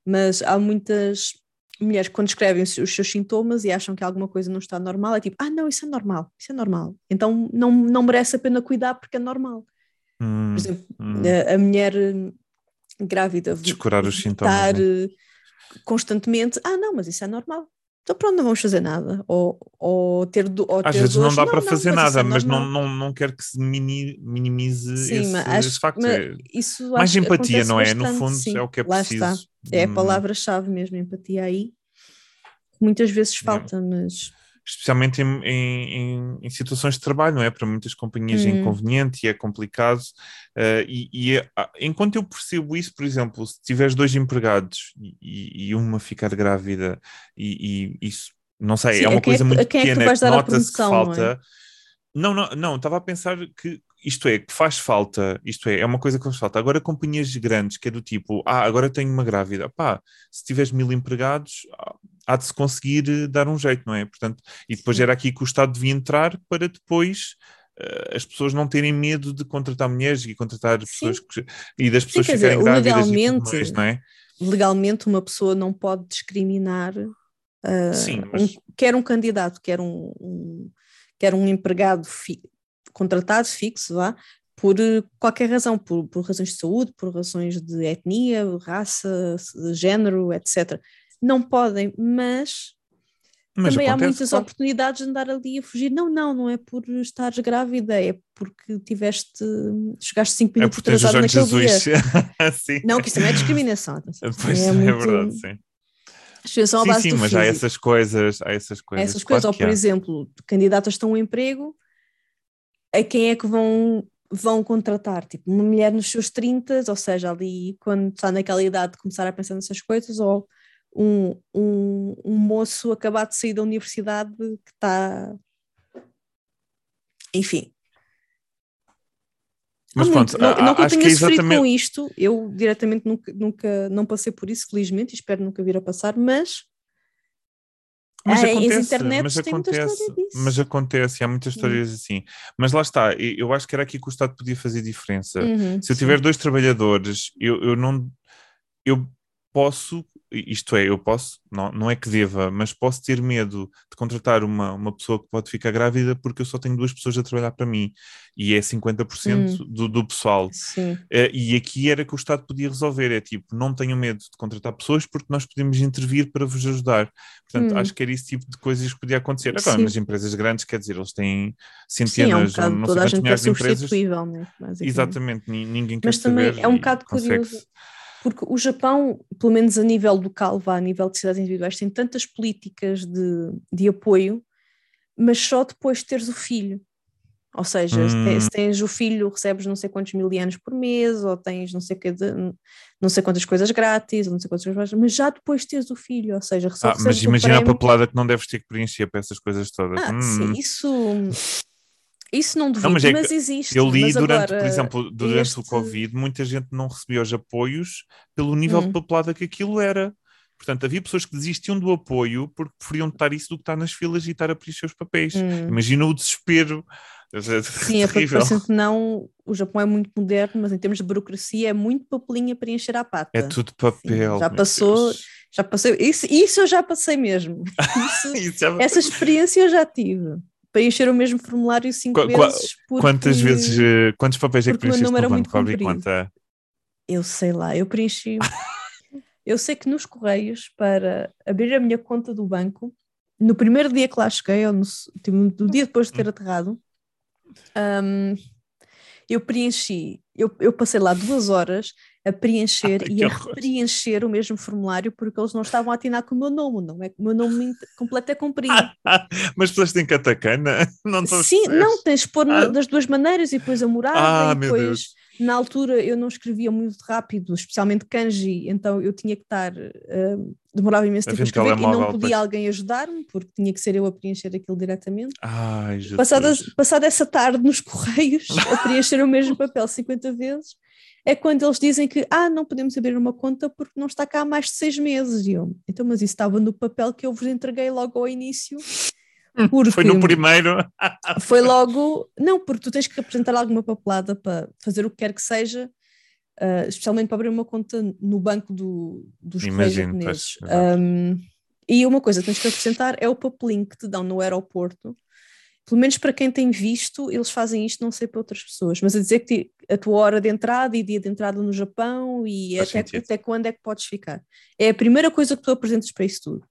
mas há muitas mulheres quando escrevem os seus sintomas e acham que alguma coisa não está normal, é tipo, ah, não, isso é normal, isso é normal. Então não, não merece a pena cuidar porque é normal. Hum, Por exemplo, hum. a, a mulher eh, grávida Descurar os sintomas. né? eh, constantemente, ah, não, mas isso é normal. Então pronto, não vamos fazer nada. Ou, ou ter, do- ou Às ter vezes não dores, dá para fazer isso nada, é mas não, não, não quero que se mini- minimize Sim, esse, mas acho- esse facto. É- isso mais empatia, não é? No bastante, fundo, sim. é o que é Lá preciso. está. É a Hum, palavra-chave mesmo, empatia aí. Muitas vezes falta, mas especialmente em, em- em- situações de trabalho, não é? Para muitas companhias é Hum. inconveniente e é complicado. eh, e e é- ah, enquanto eu percebo isso, por exemplo, se tiveres dois empregados e, e- uma ficar grávida, e, e isso, não sei, Sim, é uma é coisa a muito quem é que pequena, nota-se que é? falta. Não, não, não, estava a pensar que isto é, que faz falta, isto é, é uma coisa que faz falta. Agora, companhias grandes, que é do tipo, ah, agora tenho uma grávida, pá, se tiveres mil empregados, ah, há de se conseguir eh, dar um jeito, não é? Portanto, e depois Sim. era aqui que o Estado devia entrar para depois eh, as pessoas não terem medo de contratar mulheres e contratar pessoas que, e das pessoas dizer, ficarem grávidas e tudo legalmente- mais, não é? legalmente uma pessoa não pode discriminar ah, Sim, um- mas- quer um candidato, quer um, um- quer um empregado fi- contratado fixo, vá, por qualquer razão, por, por razões de saúde, por razões de etnia, raça, género, etc. Não podem, mas, Mas também há muitas claro. oportunidades de andar ali a fugir. Não, não, não é por estares grávida, é porque tiveste, chegaste cinco É minutos o atrasado naquele Jesus. dia. Não, que isso também é discriminação. Pois também é, muito- verdade, sim. Discriminação à Sim, base sim, do mas há físico. essas coisas, há essas coisas. essas coisas, ou por há. exemplo, candidatas estão um emprego, a quem é que vão, vão contratar? Tipo, uma mulher nos seus 30, ou seja, ali quando está naquela idade de começar a pensar nessas coisas, ou um, um, um moço acabado de sair da universidade que está. Enfim. Mas pronto, não, não que eu acho que tenha é sofrido exatamente. com isto, eu diretamente nunca, nunca não passei por isso, felizmente, e espero nunca vir a passar, mas Mas Ah, as acontece, mas acontece, disso. mas acontece, há muitas histórias assim. Mas lá está, eu acho que era aqui que o Estado podia fazer diferença. Uhum, Se eu sim. tiver dois trabalhadores, eu, eu não. Eu posso, isto é, eu posso, não, não é que deva, mas posso ter medo de contratar uma, uma pessoa que pode ficar grávida porque eu só tenho duas pessoas a trabalhar para mim e é 50% Hum. do, do pessoal. Sim. Eh, e aqui era que o Estado podia resolver: é tipo, não tenham medo de contratar pessoas porque nós podemos intervir para vos ajudar. Portanto, Hum. acho que era esse tipo de coisas que podia acontecer. Agora, Sim. nas empresas grandes, quer dizer, eles têm Sim, é um centenas, bocado, não toda a sei quantos gente é de empresas. substituível, né? Exatamente, ni- ninguém quer Mas também saber é um bocado curioso, porque o Japão, pelo menos a nível local, vá, a nível de cidades individuais, tem tantas políticas de, de apoio, mas só depois de teres o filho. Ou seja, se Hum. tens, se tens o filho, recebes não sei quantos mil por mês, ou tens não sei, que de- não sei quantas coisas grátis, ou não sei quantas coisas, mas já depois de teres o filho, ou seja, Ah, recebes mas imagina a papelada que não deves ter que preencher para essas coisas todas. Ah, Hum. sim, isso, isso não duvido, mas mas, é que existe. Eu li mas durante, agora, por exemplo, durante este- o Covid, muita gente não recebia os apoios pelo nível de Hum. papelada que aquilo era. Portanto, havia pessoas que desistiam do apoio porque preferiam estar isso do que estar nas filas e estar a preencher os papéis. Hum. Imagina o desespero. Sim, é porque não, o Japão é muito moderno, mas em termos de burocracia é muito papelinha para encher a pata. É tudo papel. já meu passou- Deus. Já passei, isso, isso eu já passei mesmo. Isso- Isso já- essa experiência eu já tive. Para encher o mesmo formulário cinco qua- vezes. Porque, Quantas vezes, eh, quantos papéis é que preencheste no banco para abrir conta? Eu sei lá, eu preenchi. eu sei que nos Correios, para abrir a minha conta do banco, no primeiro dia que lá cheguei, ou no, s- tipo, no dia depois de ter aterrado, hum, eu preenchi, eu, eu passei lá duas horas a preencher e a horror. preencher o mesmo formulário porque eles não estavam a atinar com o meu nome, não é o meu nome completo é comprido. Mas pessoas têm catacana? Não Sim, não, tens de pôr Ah. das duas maneiras e depois a morada Ah, e meu depois Deus. na altura eu não escrevia muito rápido, especialmente kanji, então eu tinha que estar, eh, demorava imenso tempo a escrever e não podia pois. alguém ajudar-me porque tinha que ser eu a preencher aquilo diretamente. Ai. Passada, passada essa tarde nos correios a preencher o mesmo papel 50 vezes, é quando eles dizem que ah, não podemos abrir uma conta porque não está cá há mais de seis meses. E eu, então, mas isso estava no papel que eu vos entreguei logo ao início. Porque Foi no primeiro. foi logo. Não, porque tu tens que apresentar alguma papelada para fazer o que quer que seja, ah, especialmente para abrir uma conta no banco do, dos Imagino, japoneses. Um, E uma coisa que tens que apresentar é o papelinho que te dão no aeroporto. Pelo menos para quem tem visto, eles fazem isto, não sei para outras pessoas, mas a dizer que a tua hora de entrada e dia de entrada no Japão e até, até quando é que podes ficar. É a primeira coisa que tu apresentas para isso tudo.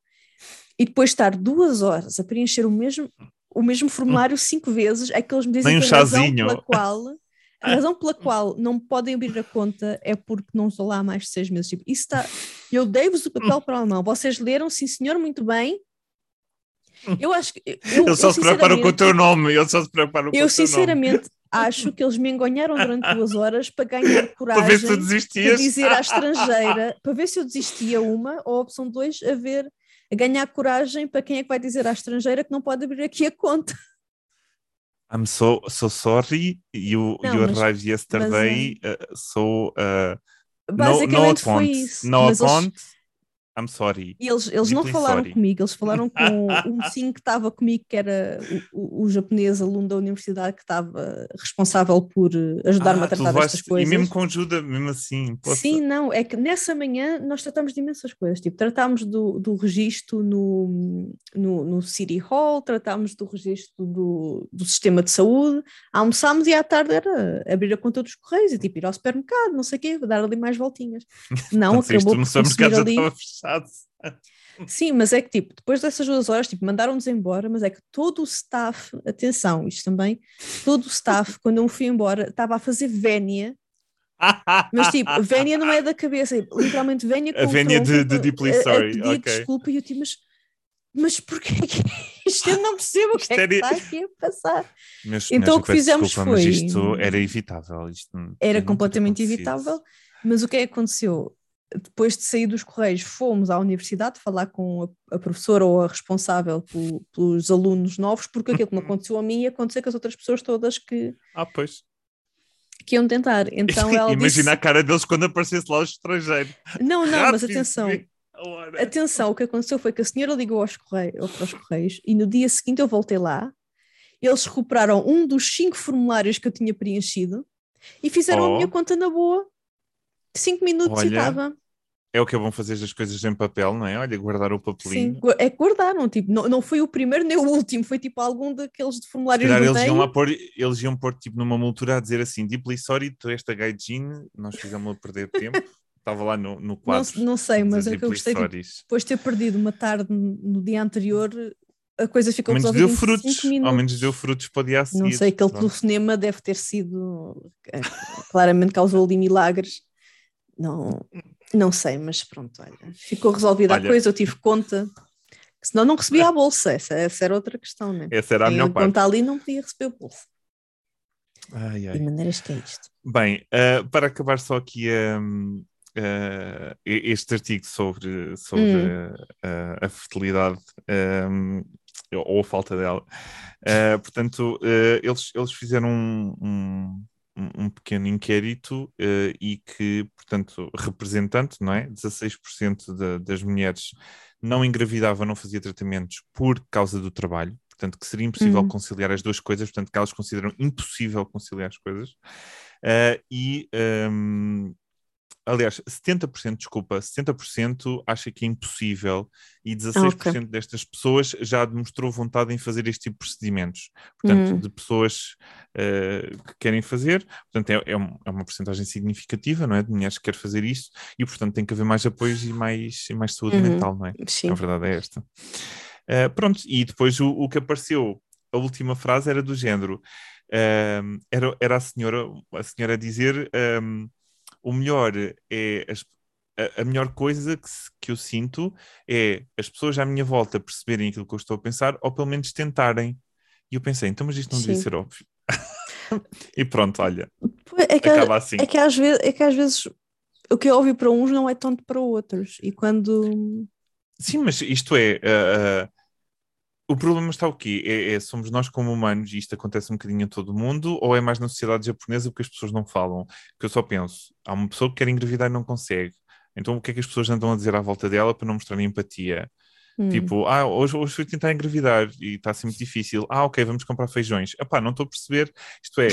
E depois estar duas horas a preencher o mesmo, o mesmo formulário cinco vezes, é que eles me dizem Nem que a razão pela qual a razão pela qual não podem abrir a conta é porque não estou lá há mais de seis meses. Tipo, isso está. Eu dei-vos o papel para a mão. Vocês leram, sim senhor, muito bem. Eu acho que. Eu, eles só eu, se preparam com o teu nome. Eles só se preparam com eu, o teu sinceramente, acho que eles me enganharam durante duas horas para ganhar coragem. para ver se tu desistias. Para dizer à estrangeira, para ver se eu desistia uma, ou a opção dois, a ver, a ganhar coragem para quem é que vai dizer à estrangeira que não pode abrir aqui a conta. I'm so so sorry. You não, you mas, arrived yesterday. Mas, uh, so uh, basicamente no, no foi isso. No account. Eles, I'm sorry. E eles, eles não falaram sorry. comigo, eles falaram com um sim que estava comigo, que era o, o, o, japonês aluno da universidade que estava responsável por eh, ajudar-me ah, a tratar destas coisas. E mesmo com ajuda, mesmo assim. Poxa. Sim, não, é que nessa manhã nós tratamos de imensas coisas, tipo, tratámos do, do registro no, no, no City Hall, tratámos do registro do, do sistema de saúde, almoçámos e à tarde era abrir a conta dos correios e tipo ir ao supermercado, não sei o quê, dar ali mais voltinhas. Não, acabou por consumir ali fechado. Sim, mas é que tipo, depois dessas duas horas, tipo, mandaram-nos embora, mas é que todo o staff, atenção, isto também, todo o staff, quando eu me fui embora, estava a fazer vénia. Mas tipo, vénia não é da cabeça, literalmente vénia com A vénia de, de Deeply Sorry, a, a okay. desculpa e eu tipo, mas, mas porquê que isto eu não percebo o que é que está aqui a passar. Mas, então o que fizemos desculpa, foi... Mas isto era evitável. Isto era completamente evitável, mas o que é que aconteceu? Depois de sair dos Correios, fomos à universidade falar com a, a professora ou a responsável por, pelos alunos novos, porque aquilo que não aconteceu a mim ia acontecer com as outras pessoas todas que, ah, pois. que iam tentar. Então ela Imagina disse... a cara deles quando aparecesse lá o estrangeiro. Não, não, Rápido, mas atenção. Atenção, o que aconteceu foi que a senhora ligou aos correios, aos correios e no dia seguinte eu voltei lá. Eles recuperaram um dos cinco formulários que eu tinha preenchido e fizeram oh. a minha conta na boa. Cinco minutos Olha, e estava. É o que é bom fazer as coisas em papel, não é? Olha, guardar o papelinho. Sim, é que guardaram, tipo, não, não foi o primeiro nem o último, foi tipo algum daqueles de formulários do eles iam lá pôr, eles iam pôr tipo numa moldura a dizer assim, deeply sorry, tu esta gaijin, nós fizemos-a perder tempo. Estava lá no, no quadro. Não, não sei, mas é que eu gostei, tipo, depois de ter perdido uma tarde no dia anterior, a coisa ficou menos deu frutos, Ao menos deu frutos para o dia a seguir. Não sei, aquele telefonema deve ter sido, é, claramente causou ali milagres. Não, não sei, mas pronto, olha, ficou resolvida olha. a coisa, eu tive conta, senão não recebia a bolsa, essa, essa era outra questão, né? Essa era a minha parte. conta ali não podia receber a bolsa. Ai, ai. De maneiras que é isto. Bem, uh, para acabar só aqui um, uh, ah, este artigo sobre, sobre hum. uh, a fertilidade um, ou a falta dela, portanto, eles, eles fizeram um, um um, pequeno inquérito uh, e que, portanto, representante, não é? 16% de, das mulheres não engravidavam, não fazia tratamentos por causa do trabalho, portanto, que seria impossível uhum. conciliar as duas coisas, portanto, que elas consideram impossível conciliar as coisas. Uh, e um, aliás, 70%, desculpa, 70% acha que é impossível e 16% okay. destas pessoas já demonstrou vontade em fazer este tipo de procedimentos. Portanto, uhum. de pessoas uh, que querem fazer, portanto, é, é, um, é, uma porcentagem significativa, não é? De mulheres que querem fazer isso e, portanto, tem que haver mais apoios e mais, e mais saúde uhum. mental, não é? Sim. A verdade é esta. Uh, pronto, e depois o, o que apareceu, a última frase era do género. Uh, era, era a senhora a senhora a dizer um, o melhor é as, a, a, melhor coisa que, que eu sinto é as pessoas à minha volta perceberem aquilo que eu estou a pensar ou pelo menos tentarem. E eu pensei, então, mas isto não Sim. devia ser óbvio. e pronto, olha. É que, acaba assim. É que, às vezes, é que às vezes o que é óbvio para uns não é tanto para outros. E quando. Sim, mas isto é. Uh, uh, o problema está o quê? É, é, somos nós como humanos, e isto acontece um bocadinho em todo o mundo, ou é mais na sociedade japonesa porque as pessoas não falam? Que eu só penso, há uma pessoa que quer engravidar e não consegue. Então o que é que as pessoas andam a dizer à volta dela para não mostrar empatia? Hum. Tipo, ah, hoje, hoje fui tentar engravidar e está a ser muito difícil. Ah, ok, vamos comprar feijões. Epá, não estou a perceber. Isto é,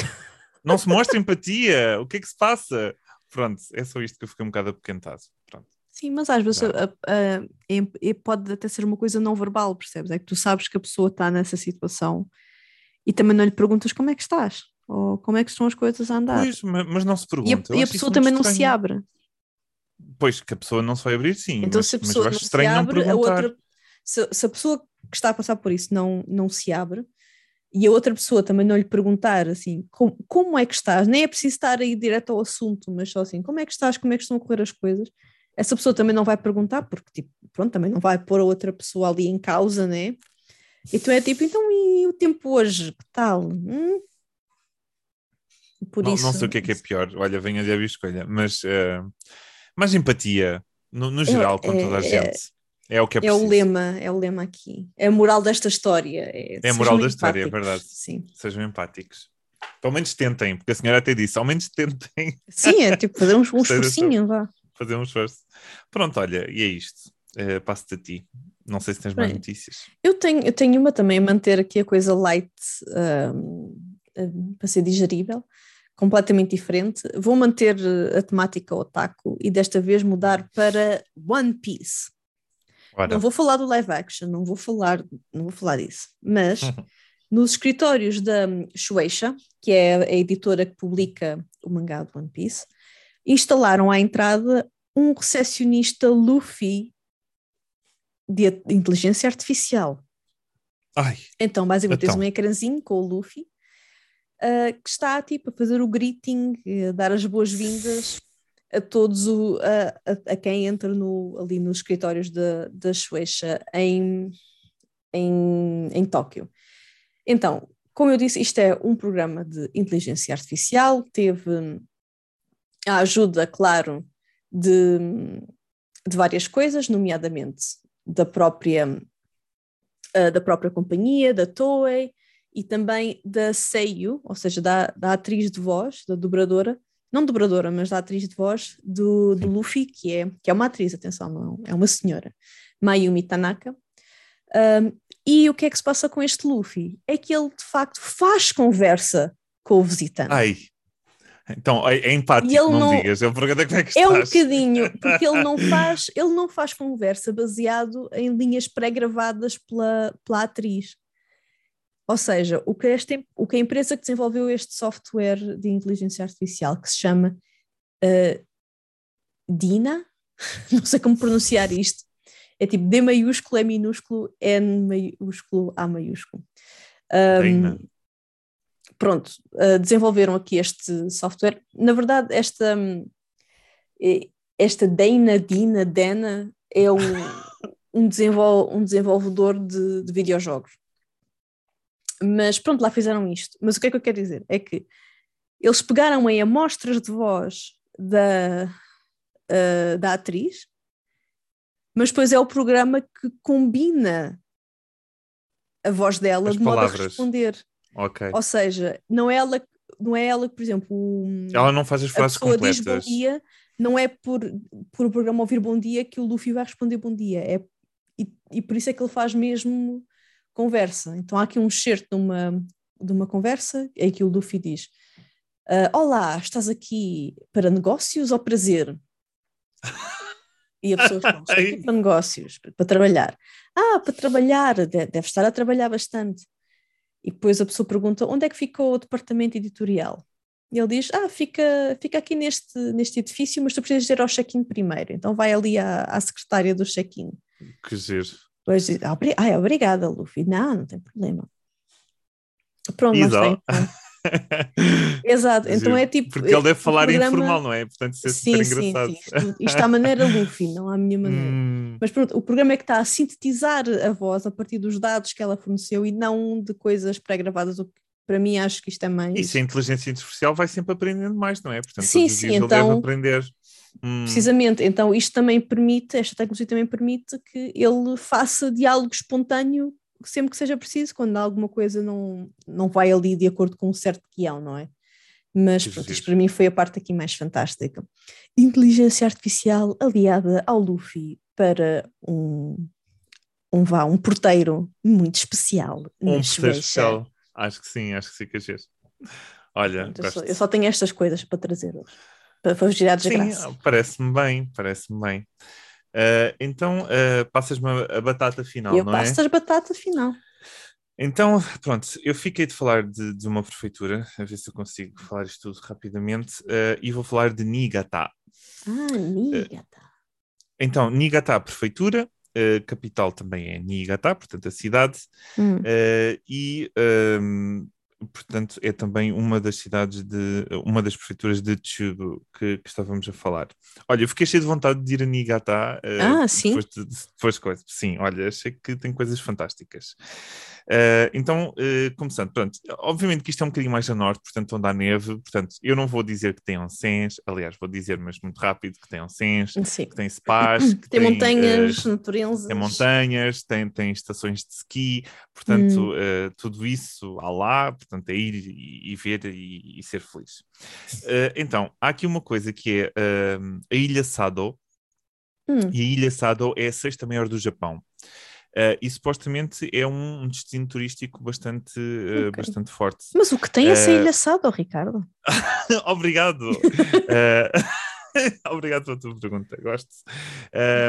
não se mostra empatia. O que é que se passa? Pronto, é só isto que eu fiquei um bocado apequentado. Pronto. Sim, mas às vezes a, a, a, é, pode até ser uma coisa não verbal, percebes? É que tu sabes que a pessoa está nessa situação e também não lhe perguntas como é que estás ou como é que estão as coisas a andar. Pois, mas não se pergunta. E a, e a pessoa também não se abre. Pois, que a pessoa não se vai abrir, sim. Então, mas, se a pessoa não se abre, não a outra. Se, se, a pessoa que está a passar por isso não, não se abre e a outra pessoa também não lhe perguntar assim como, como é que estás, nem é preciso estar aí direto ao assunto, mas só assim, como é que estás, como é que estão a correr as coisas, essa pessoa também não vai perguntar, porque tipo, pronto, também não vai pôr a outra pessoa ali em causa, né? Então é tipo, então e o tempo hoje, que tal? Hum? Por não, isso... não sei o que é que é pior, olha, venha de a escolha, mas uh, mais empatia, no, no geral, é, com toda a é, gente. É o que é, é o lema, é o lema aqui. É a moral desta história. É, é a moral da história, é verdade. Sim. Sejam empáticos. Pelo menos tentem, porque a senhora até disse, ao menos tentem. Sim, é tipo fazer um, um esforcinho, vá. Fazer um esforço. Pronto, olha, e é isto. Uh, Passo-te a ti. Não sei se tens Bem, mais notícias. Eu tenho, eu tenho uma também, manter aqui a coisa light um, um, para ser digerível, completamente diferente. Vou manter a temática otaku e desta vez mudar para One Piece. Ora. Não vou falar do live action, não vou falar, não vou falar disso, mas nos escritórios da Shueisha, que é a editora que publica o mangá do One Piece, instalaram à entrada um recepcionista Luffy de inteligência artificial. Ai, então, basicamente, então. tens um ecrãzinho com o Luffy uh, que está tipo a fazer o greeting, a dar as boas-vindas a todos o, a, a, a, quem entra no, ali nos escritórios da, da Shueisha em, em, em Tóquio. Então, como eu disse, isto é um programa de inteligência artificial, teve a ajuda, claro, de, de várias coisas, nomeadamente da própria, uh, da própria companhia, da Toei, e também da Seiyu, ou seja, da, da atriz de voz, da dobradora, não dobradora, mas da atriz de voz do, do Luffy, que é, que é uma atriz, atenção, não, é uma senhora, Mayumi Tanaka. Um, e o que é que se passa com este Luffy? É que ele de facto faz conversa com o visitante. Ai, então é, é empático, não, não, digas, eu pergunto como é que estás. É um bocadinho, porque ele não faz, ele não faz conversa baseado em linhas pré-gravadas pela, pela atriz. Ou seja, o que, este, o que a empresa que desenvolveu este software de inteligência artificial, que se chama uh, Dina, não sei como pronunciar isto, é tipo D maiúsculo, E minúsculo, N maiúsculo, A maiúsculo. Um, pronto, uh, desenvolveram aqui este software. Na verdade, esta, esta Dana, Dina, Dana é um, um, desenvol, um desenvolvedor de, de videojogos. Mas pronto, lá fizeram isto. Mas o que é que eu quero dizer? É que eles pegaram em amostras de voz da, uh, da atriz, mas depois é o programa que combina a voz dela As de palavras. modo a responder. Okay. Ou seja, não é ela, não é ela, por exemplo, ela não faz as frases a pessoa completas. diz bom dia, não é por, por o programa ouvir bom dia que o Luffy vai responder bom dia. É, e, e por isso é que ele faz mesmo conversa. Então há aqui um excerto de uma, de uma conversa em que o Luffy diz: uh, Olá, estás aqui para negócios ou prazer? E a pessoa responde: aqui para negócios, para trabalhar. Ah, para trabalhar, deve estar a trabalhar bastante. E depois a pessoa pergunta: onde é que ficou o departamento editorial? E ele diz: Ah, fica, fica aqui neste, neste edifício, mas tu precisas ir ao check-in primeiro. Então vai ali à, à secretária do check-in. Que giro. Depois diz, ah, obrigada, Luffy. Não, não tem problema. Pronto, não tem. Exato, então é tipo. Porque ele deve falar programa... informal, não é? Portanto, isso é sim, super sim, engraçado. Sim, isto, isto à maneira Luffy, não a minha maneira. Hum. Mas pronto, o programa é que está a sintetizar a voz a partir dos dados que ela forneceu e não de coisas pré-gravadas, o que para mim acho que isto é mais. E se a inteligência artificial vai sempre aprendendo mais, não é? Portanto, sim, sim, então. Aprender Hum. Precisamente, então isto também permite, esta tecnologia também permite que ele faça diálogo espontâneo sempre que seja preciso, quando alguma coisa não, não vai ali de acordo com um certo guião, não é? Mas pronto, isto para mim foi a parte aqui mais fantástica. Inteligência artificial aliada ao Luffy para um, um, vá, um porteiro muito especial. Um porteiro especial, acho que sim, acho que sim que é Olha, eu só, eu só tenho estas coisas para trazer hoje para, para girar Sim, parece-me bem, parece-me bem. Uh, então, uh, passas-me a, a, batata final, eu não é? Eu passo a batata final. Então, pronto, eu fiquei de falar de, de, uma prefeitura, a ver se eu consigo falar isto tudo rapidamente, uh, e vou falar de Niigata. Ah, Niigata. então, Niigata, prefeitura, capital também é Niigata, portanto a cidade, hum. e um, portanto, é também uma das cidades de uma das prefeituras de Chubu que, que estávamos a falar. Olha, eu fiquei cheio de vontade de ir a Niigata uh, ah, sim? depois, de, depois de coisas. Sim, olha, achei que tem coisas fantásticas. Uh, então, uh, começando, pronto, obviamente que isto é um bocadinho mais a norte, portanto, onde há neve, portanto, eu não vou dizer que tem onsens, aliás, vou dizer, mas muito rápido, que tem onsens, Sim. que tem spas, que tem, tem montanhas uh, naturezas, tem montanhas, tem, tem estações de ski, portanto, hum. tudo isso há lá, portanto, é ir e, e ver e, e, ser feliz. então, há aqui uma coisa que é a Ilha Sado, hum. e a Ilha Sado é a sexta maior do Japão. Uh, e supostamente é um, um destino turístico bastante, uh, okay. bastante forte. Mas o que tem é essa ilha Sado, Ricardo? Obrigado! Obrigado pela tua pergunta, gosto.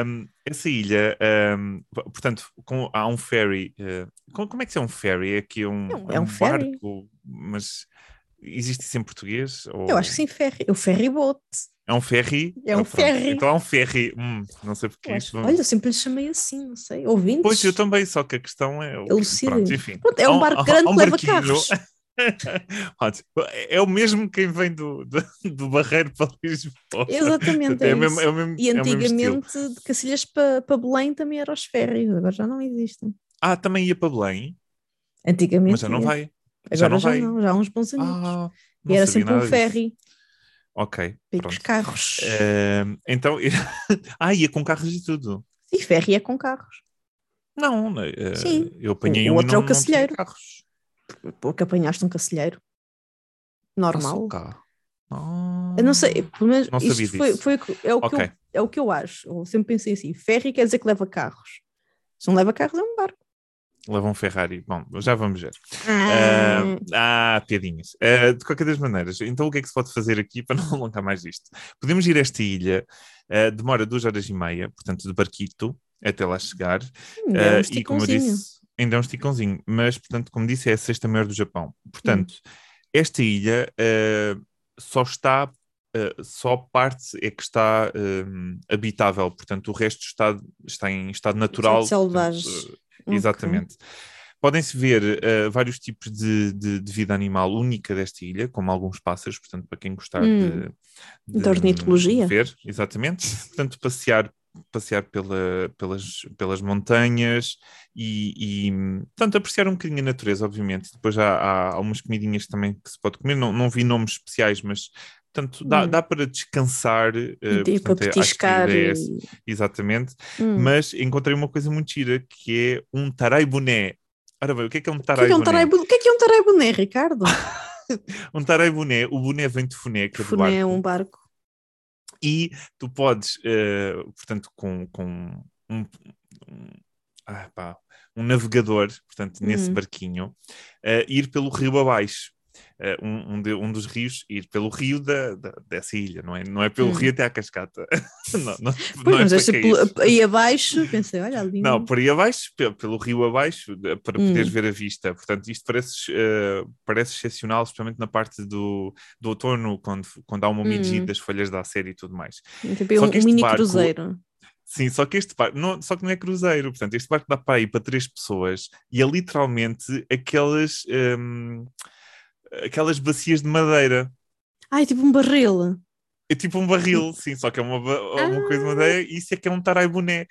Um, essa ilha, um, portanto, com, há um ferry. Uh, como, é que é um ferry? É que um, é um, é um barco, mas existe isso em português? Ou... Eu acho que sim, ferry. O ferry boat. É um ferry? É um ah, ferry. Então é um ferry. Hum, não sei porque. Acho, olha, eu sempre lhe chamei assim, não sei. Ouvintes. Pois, eu também, só que a questão é. Pronto, enfim. Pronto, é um barco grande um que leva carros. é o mesmo quem vem do, do, do Barreiro para Lisboa. Exatamente. É, é, é mesmo, é o mesmo, e antigamente, é de Cacilhas para, para Belém também eram os férreos, agora já não existem. Ah, também ia para Belém? Antigamente. Mas já não vai. Agora já não, já, vai. não, já há uns bons anos. Ah, e era sempre um ferry. Ok. E os carros. Uh, então, ah, ia com carros e tudo. Sim, ferry é com carros. Não, uh, Sim. eu apanhei o um outro é o cacilheiro. carros. Porque apanhaste um cacilheiro. Normal. Ah, eu não sei, pelo menos não isto foi, foi, é, o okay. que eu, é o que eu acho. Eu sempre pensei assim: ferry quer dizer que leva carros. Se não leva carros, é um barco. Leva um Ferrari. Bom, já vamos ver. Ah, uh, ah piadinhas. Uh, de qualquer das maneiras, então o que é que se pode fazer aqui para não alongar mais isto? Podemos ir a esta ilha, uh, demora duas horas e meia, portanto, de barquito até lá chegar. é um e como eu disse, ainda é um esticãozinho, mas, portanto, como disse, é a sexta maior do Japão. Portanto, hum. esta ilha só está Uh, só parte é que está uh, habitável, portanto o resto está, está em estado natural. Selvagem. Uh, exatamente. Okay. Podem-se ver vários tipos de, de, de, vida animal única desta ilha, como alguns pássaros, portanto, para quem gostar hum. de, de, de ornitologia. ver, exatamente. Portanto, passear passear pela, pelas, pelas montanhas e, e, portanto, apreciar um bocadinho a natureza, obviamente. Depois há, há algumas comidinhas também que se pode comer, não, não vi nomes especiais, mas Portanto, dá, hum. dá para descansar. Uh, e portanto, para petiscar. É e... Exatamente. Hum. Mas encontrei uma coisa muito gira, que é um tarai boné. Ora bem, o que é que é um que é boné? Um tarai... O que é que é um tarai boné, Ricardo? um tarai boné, o boné vem de funé, que é do barco. é um barco. E tu podes, uh, portanto, com, com um, um, ah, pá, um navegador, portanto, nesse hum. barquinho, uh, ir pelo rio abaixo. Uh, um, um, de, um, dos rios ir pelo rio da, da, dessa ilha, não é, não é pelo hum. rio até à cascata. não, não, pois, não é mas é aí abaixo, pensei, olha ali. Não, por aí abaixo, pelo, pelo rio abaixo, para hum. poderes ver a vista. Portanto, isto parece, uh, parece excepcional, especialmente na parte do, do outono, quando, quando há uma umidade hum. das folhas da série e tudo mais. Tipo, um, um mini barco, cruzeiro. Sim, só que este barco, não, só que não é cruzeiro, portanto, este barco dá para ir para três pessoas e é literalmente aquelas. Um, aquelas bacias de madeira. Ah, é tipo um barril. É tipo um barril, sim, só que é uma, uma ah. coisa de madeira e isso é que é um tarai boné.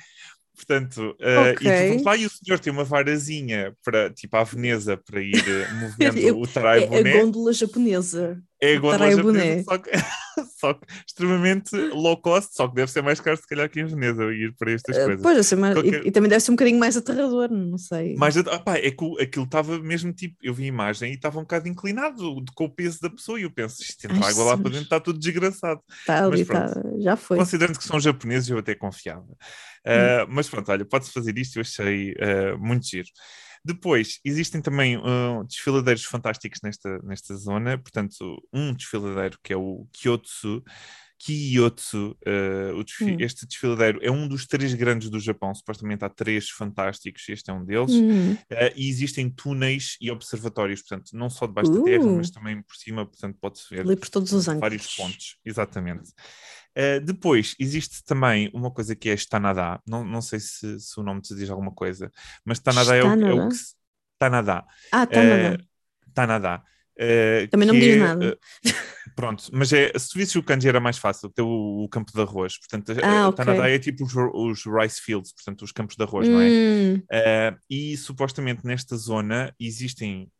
Portanto, uh, okay. e tu lá e o senhor tem uma varazinha para, tipo, à Veneza para ir uh, movendo o tarai boné. É a gôndola japonesa. É a gôndola japonesa, só que, só que extremamente low cost, só que deve ser mais caro se calhar que em Veneza ir para estas uh, coisas. Pois, mais, Qualquer... e, e, também deve ser um bocadinho mais aterrador, não sei. Mas opá, é que aquilo estava mesmo tipo, eu vi a imagem e estava um bocado inclinado com o peso da pessoa e eu penso, isto entra água lá para dentro, está tudo desgraçado. Está ali, tá, já foi. Considerando que são japoneses, eu até confiava. Uh, mas pronto, olha, pode-se fazer isto, eu achei uh, muito giro. Depois, existem também uh, desfiladeiros fantásticos nesta, nesta zona, portanto, um desfiladeiro que é o Kyotsu, Kiyotsu, uh, desfi- Hum. este desfiladeiro, é um dos três grandes do Japão. Supostamente há três fantásticos, este é um deles. Hum. Uh, e existem túneis e observatórios, portanto, não só debaixo da terra, Uh. mas também por cima, portanto, pode-se ver Ali por todos os ângulos. vários pontos. Exatamente. Uh, depois, existe também uma coisa que é Stanada. Não, não sei se, se o nome te diz alguma coisa, mas Stanada é o, é o que. Tanada. Ah, Eh, nada. Tanada. Eh, Também não me diz é, nada. eh, pronto, mas é, se tu visses o kanji era mais fácil, ter o, o campo de arroz. Portanto, eh, Ah, ok. Tanada é tipo os, os rice fields, portanto, os campos de arroz, não é? Hum, Eh, e supostamente nesta zona existem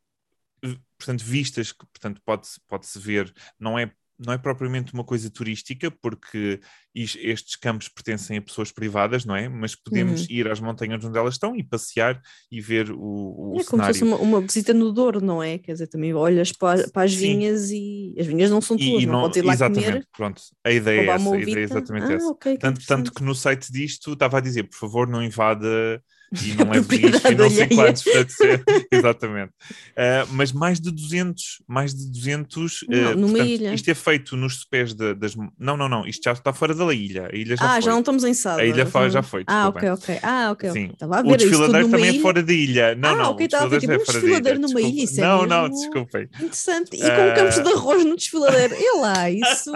eh, portanto, vistas que portanto, pode-se pode -se ver, não é, não é propriamente uma coisa turística, porque estes campos pertencem a pessoas privadas, não é? Mas podemos Uhum. ir às montanhas onde elas estão e passear e ver o, o é como se cenário. fosse uma, uma visita no Douro, não é? Quer dizer, também olhas para, para as Sim. vinhas e as vinhas não são E- tuas, e não, podes ir lá exatamente, comer, pronto. A ideia é essa, a ideia é exatamente ah, essa. ok, que Tanto, tanto que no site disto estava a dizer, por favor, não invada e não leve lixo e não sei quantos, ser- exatamente. Ah, mas mais de 200, mais de 200, Não, ah, numa portanto, ilha. isto é feito nos pés da- das... Não, não, não, isto já está fora da ilha, a ilha já ah, foi. já não estamos em Sada. A ilha fa- já estamos- foi, Ah, ok, ok. Ah, ok. Sim. Estava a O ver tudo desfiladeiro também ilha. é fora da ilha. Não, Ah, não, ok, o estava a ver, desfiladeiro tipo, já é um fora da ilha. desfiladeiro numa ilha, isso é Não, não, desculpem. Interessante. E com campos de Ah. arroz no desfiladeiro. É lá, isso.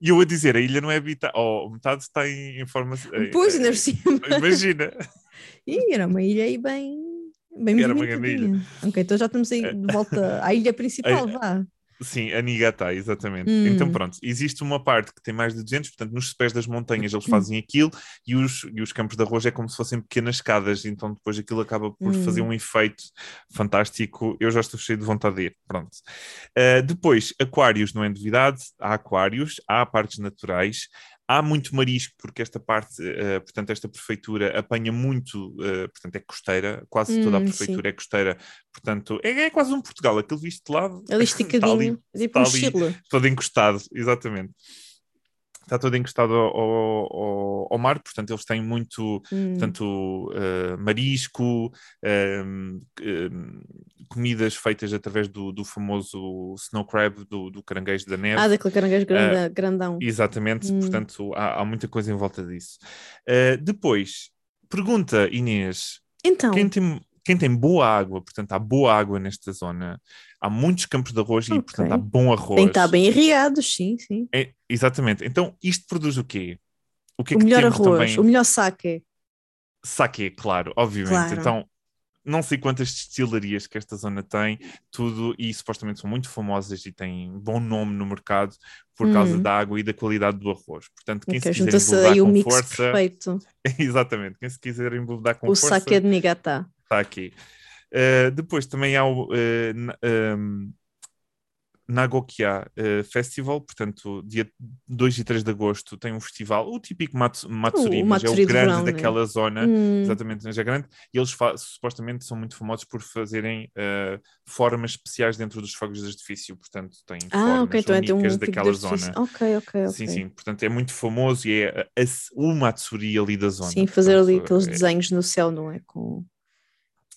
E eu a dizer, a ilha não é habitada, oh, metade está em, em forma... Pois, eh, ainda. Imagina. Ih, era uma ilha aí bem. Bem Era uma grande movimentadinha. Ok, então já estamos aí de volta à ilha principal, vá. Sim, a Niigata, exatamente. Hum. Então pronto, existe uma parte que tem mais de 200, portanto nos pés das montanhas eles fazem aquilo e os, e os campos de arroz é como se fossem pequenas escadas, então depois aquilo acaba por Hum. fazer um efeito fantástico. Eu já estou cheio de vontade de ir, pronto. Uh, depois, aquários não é novidade, há aquários, há partes naturais, Há muito marisco, porque esta parte, uh, portanto, esta prefeitura apanha muito, uh, portanto, é costeira, quase toda a Hum, prefeitura é costeira, portanto, é, é quase um Portugal, aquele visto de lado. Ali está esticadinho. tipo um está ali. todo encostado, exatamente. Está todo encostado ao, ao- ao- mar, portanto, eles têm muito Hum. portanto, uh, marisco, um, um, comidas feitas através do, do famoso snow crab, do, do caranguejo da neve. Ah, daquele caranguejo grande, grandão. Exatamente, Hum. portanto, há, há muita coisa em volta disso. Uh, depois, pergunta, Inês, Então, quem tem, quem tem boa água, portanto, há boa água nesta zona, há muitos campos de arroz e, Ok. portanto, há bom arroz. tem que estar bem irrigados, sim, sim. É, exatamente. Então, isto produz o quê? O que é o que melhor temos arroz, também? o melhor saque. Saque, claro, obviamente. Claro. Então, não sei quantas destilarias que esta zona tem, tudo, e supostamente são muito famosas e têm bom nome no mercado por causa Hum. da água e da qualidade do arroz. Portanto, quem Ok, se quiser o com força, perfeito. exatamente, quem se quiser embebedar com O força, saque de Niigata. está aqui. Uh, depois também há o uh, na- um, Nagokia uh, Festival, portanto, dia 2 e 3 de agosto tem um festival, o típico Matsu, Matsuri, O mas é Matsuri o de grande verão, né? daquela zona, Hum, exatamente, mas é grande, e eles supostamente são muito famosos por fazerem uh, formas especiais dentro dos fogos de artifício, portanto, têm Ah, formas ok, então é ter um únicas tipo daquela zona. Ok, ok, ok. Sim, sim, portanto é muito famoso e é a- a- o Matsuri ali da zona. Sim, fazer ali portanto, aqueles é- desenhos no céu, não é? Com...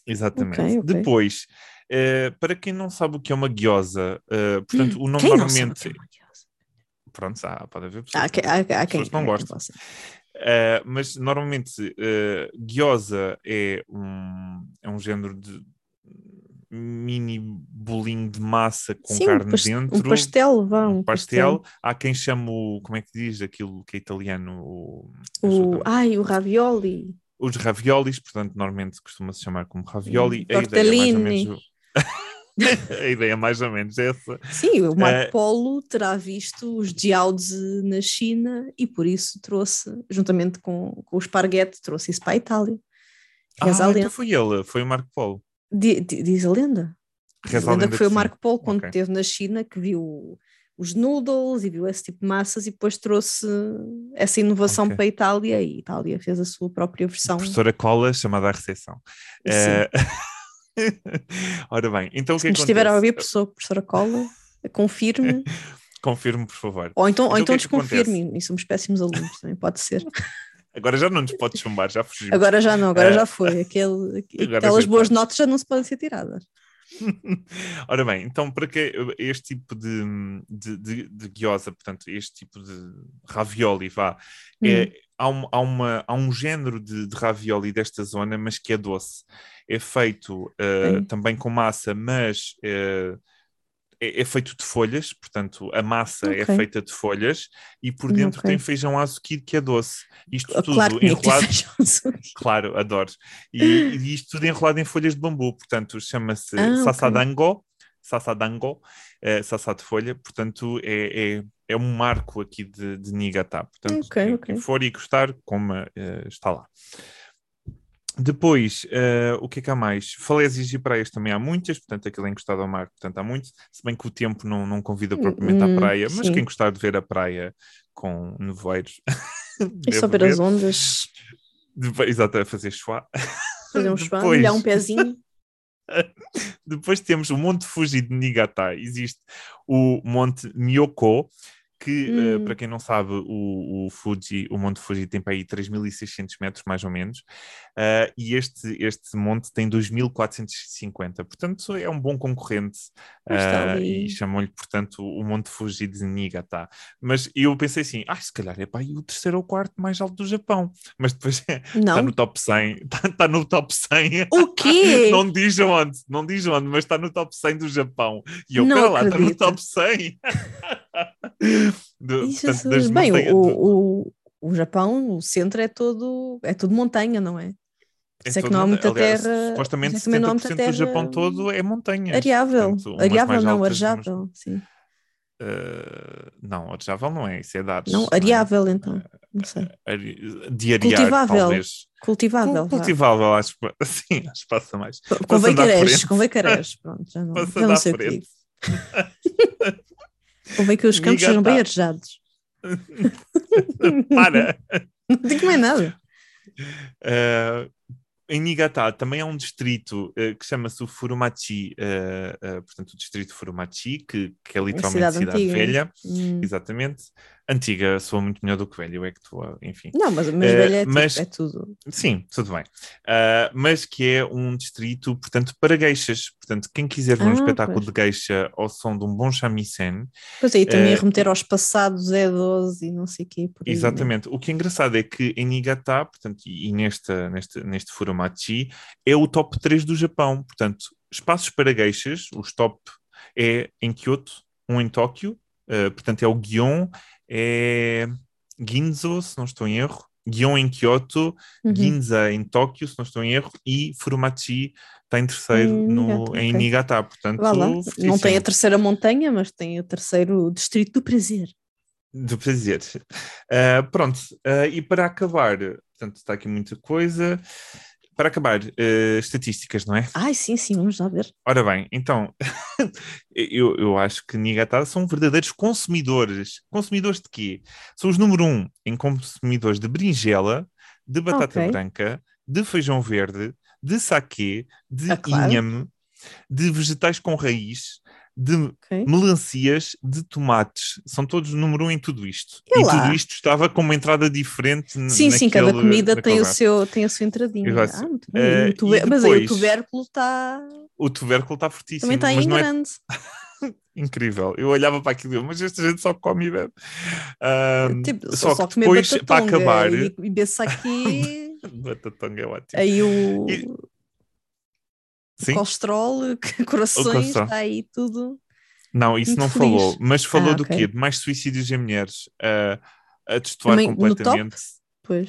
Exatamente. Ok, ok. Depois, eh, para quem não sabe o que é uma guiosa, eh, portanto, o nome Quem normalmente. que é uma guiosa? Pronto, há, pode haver pessoas, Há, que- há, há quem, pessoas que não gostam. Eh, mas normalmente, uh, gyoza é um, é um género de mini bolinho de massa com Sim, um, carne pas- dentro. um pastel, vá, um um pastel. Há quem chama o. Como é que diz aquilo que é italiano? O, O, ai, o ravioli. Os raviolis, portanto, normalmente costuma-se chamar como ravioli. Hum, a, ideia é mais ou tortellini. menos, a ideia é mais ou menos essa. Sim, o Marco Eh, Polo terá visto os Jiaozi na China e por isso trouxe, juntamente com, com o esparguete, trouxe isso para a Itália. Reza Ah, então foi ele, foi o Marco Polo. Di- Diz a lenda. Diz Reza a lenda que foi o. Marco Polo quando Ok. esteve na China que viu os noodles e viu esse tipo de massas e depois trouxe essa inovação Ok. para a Itália e a Itália fez a sua própria versão. Professora Cola, chamada à recepção. Eh, Ora bem, então o Se que é que estiver a ouvir, professor, professora Cola, confirme, Confirme, por favor. ou então, Então, o então é desconfirme, e somos péssimos alunos, também pode ser. Agora já não nos pode chumbar, já fugimos. Agora já não, agora Eh, já foi. Aquele, aquelas boas notas já não se podem ser tiradas. Ora bem, então para que este tipo de, de, de, de gyoza, portanto, este tipo de ravioli, vá, é, Hum. há, um, há, uma, há um género de, de ravioli desta zona, mas que é doce. É feito Ok. também com massa, mas eh, é, é feito de folhas, portanto, a massa é Ok. feita de folhas e por dentro Ok. tem feijão azuquido que é doce. Isto tudo Claro enrolado. Claro, adoro. E, e isto tudo enrolado em folhas de bambu, portanto, chama-se Ah, sassadango, sassadango, eh, sassá de folha, portanto, é, é, é um marco aqui de, de Niigata. Portanto, Ok, quem, ok. quem for e gostar, coma, eh, está lá. Depois, eh, o que é que há mais? Falésias e praias também há muitas, portanto, aquilo é encostado ao mar, portanto, há muito, se bem que o tempo não, não convida propriamente à Hum, praia, mas sim. quem gostar de ver a praia com nevoeiros, É só ver as ondas, Depois, exato, a fazer chua. fazer um Depois- molhar um pezinho. Depois temos o Monte Fuji de Niigata. Existe o Monte Myoko, que, eh, Hum. para quem não sabe, o, o Fuji, o Monte Fuji tem para aí 3.600 metros, mais ou menos, eh, e este, este monte tem 2.450. Portanto, é um bom concorrente ali. e chamam-lhe, portanto, o Monte Fuji de Niigata. Mas eu pensei assim, ah, se calhar é para aí o terceiro ou quarto mais alto do Japão. Mas depois está no top 100. Está, está no top 100. O quê? Não diz onde, não diz onde, mas está no top 100 do Japão. E eu, Não pera lá, está no top 100. Portanto, das Bem, montanhas- o, o, o Japão, o centro é todo, é tudo montanha, não é? Por isso é que todo não há muita aliás, terra. Supostamente por isso é que também não há 70% muita do terra Japão todo é montanha. Areável. Portanto, Areável não, altas, arejável. Sim. Uh, não, arejável não é, isso é dados. Não, é? areável então. Não sei. Are- De arear, Cultivável. talvez. Cultivável. Cul- vá. Cultivável, acho, que- sim, acho que passa mais. Convém careres, convém careres. Pronto, já não, já não sei o que digo. Convém que os campos Niigata. sejam bem arejados. Para! Não digo mais nada. Uh, em Niigata também há um distrito uh, que chama-se o Furumachi, uh, portanto, o distrito Furumachi, que, que é literalmente cidade cidade, antiga. velha, Hum. exatamente. Antiga, soa muito melhor do que velho, é que tu, uh, enfim. Não, mas, mas Eh, velha é, tipo, mas- é tudo. Sim, tudo bem. Uh, mas que é um distrito, portanto, para geishas. Portanto, quem quiser ver um Ah, espetáculo pois. de geisha ao som de um bom shamisen, Pois aí também a remeter aos passados E12 e não sei o quê. Por aí, né? Exatamente. O que é engraçado é que em Niigata, portanto, e e nesta, neste, neste Furumachi, é o top 3 do Japão. Portanto, espaços para geishas, os top é em Kyoto, um em Tóquio, eh, portanto é o Gion, é Ginzo, se não estou em erro, Gion em Kyoto, Uhum. Ginza em Tóquio, se não estou em erro, e Furumachi está em terceiro Em no, Niigata, em. Niigata. Portanto. Não tem a terceira montanha, mas tem o terceiro distrito do prazer. Do prazer. Ah, pronto, ah, e para acabar, portanto, está aqui muita coisa. Para acabar, ah, estatísticas, não é? Ai, sim, sim, vamos lá ver. Ora bem, então, eu, eu acho que Niigata são verdadeiros consumidores. Consumidores de quê? São os número um em consumidores de berinjela, de batata Ok. branca, de feijão verde, de saquê, de Ah, claro. inhame, de vegetais com raiz, de Ok. melancias, de tomates. São todos número um em tudo isto. E E, tudo isto estava com uma entrada diferente. Sim, sim, cada comida tem o, seu, tem a sua entradinha. Ah, muito bem. Tubé- e Mas aí o tubérculo está. O tubérculo está fortíssimo. Também está em é grande. incrível. Eu olhava para aquilo e mas esta gente só come e bebe. Ahm, Tipo, só, só que depois, para acabar, E, e aqui. batatonga é ótimo. aí o, E- o Sim? colesterol, corações, está aí tudo. Não, isso Muito não feliz. falou, mas falou Ah, do quê? De mais suicídios em mulheres a, a destoar Também no top? completamente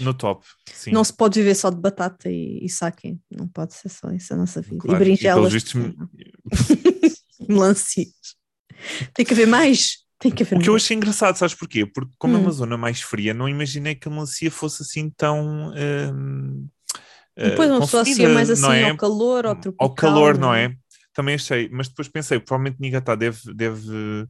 no top. Não se pode viver só de batata e, e saque. Não pode ser só isso a nossa vida. Claro, E berinjelas. não. Melancias. Tem que haver mais. Tem que haver O que eu mais. achei engraçado, sabes porquê? Porque como é Hum. uma zona mais fria, não imaginei que a melancia fosse assim tão hum, Depois uma pessoa associa consumida, mais assim não é? ao calor, ao tropical. Ao calor, não é? Também achei, mas depois pensei, provavelmente Niigata deve, deve,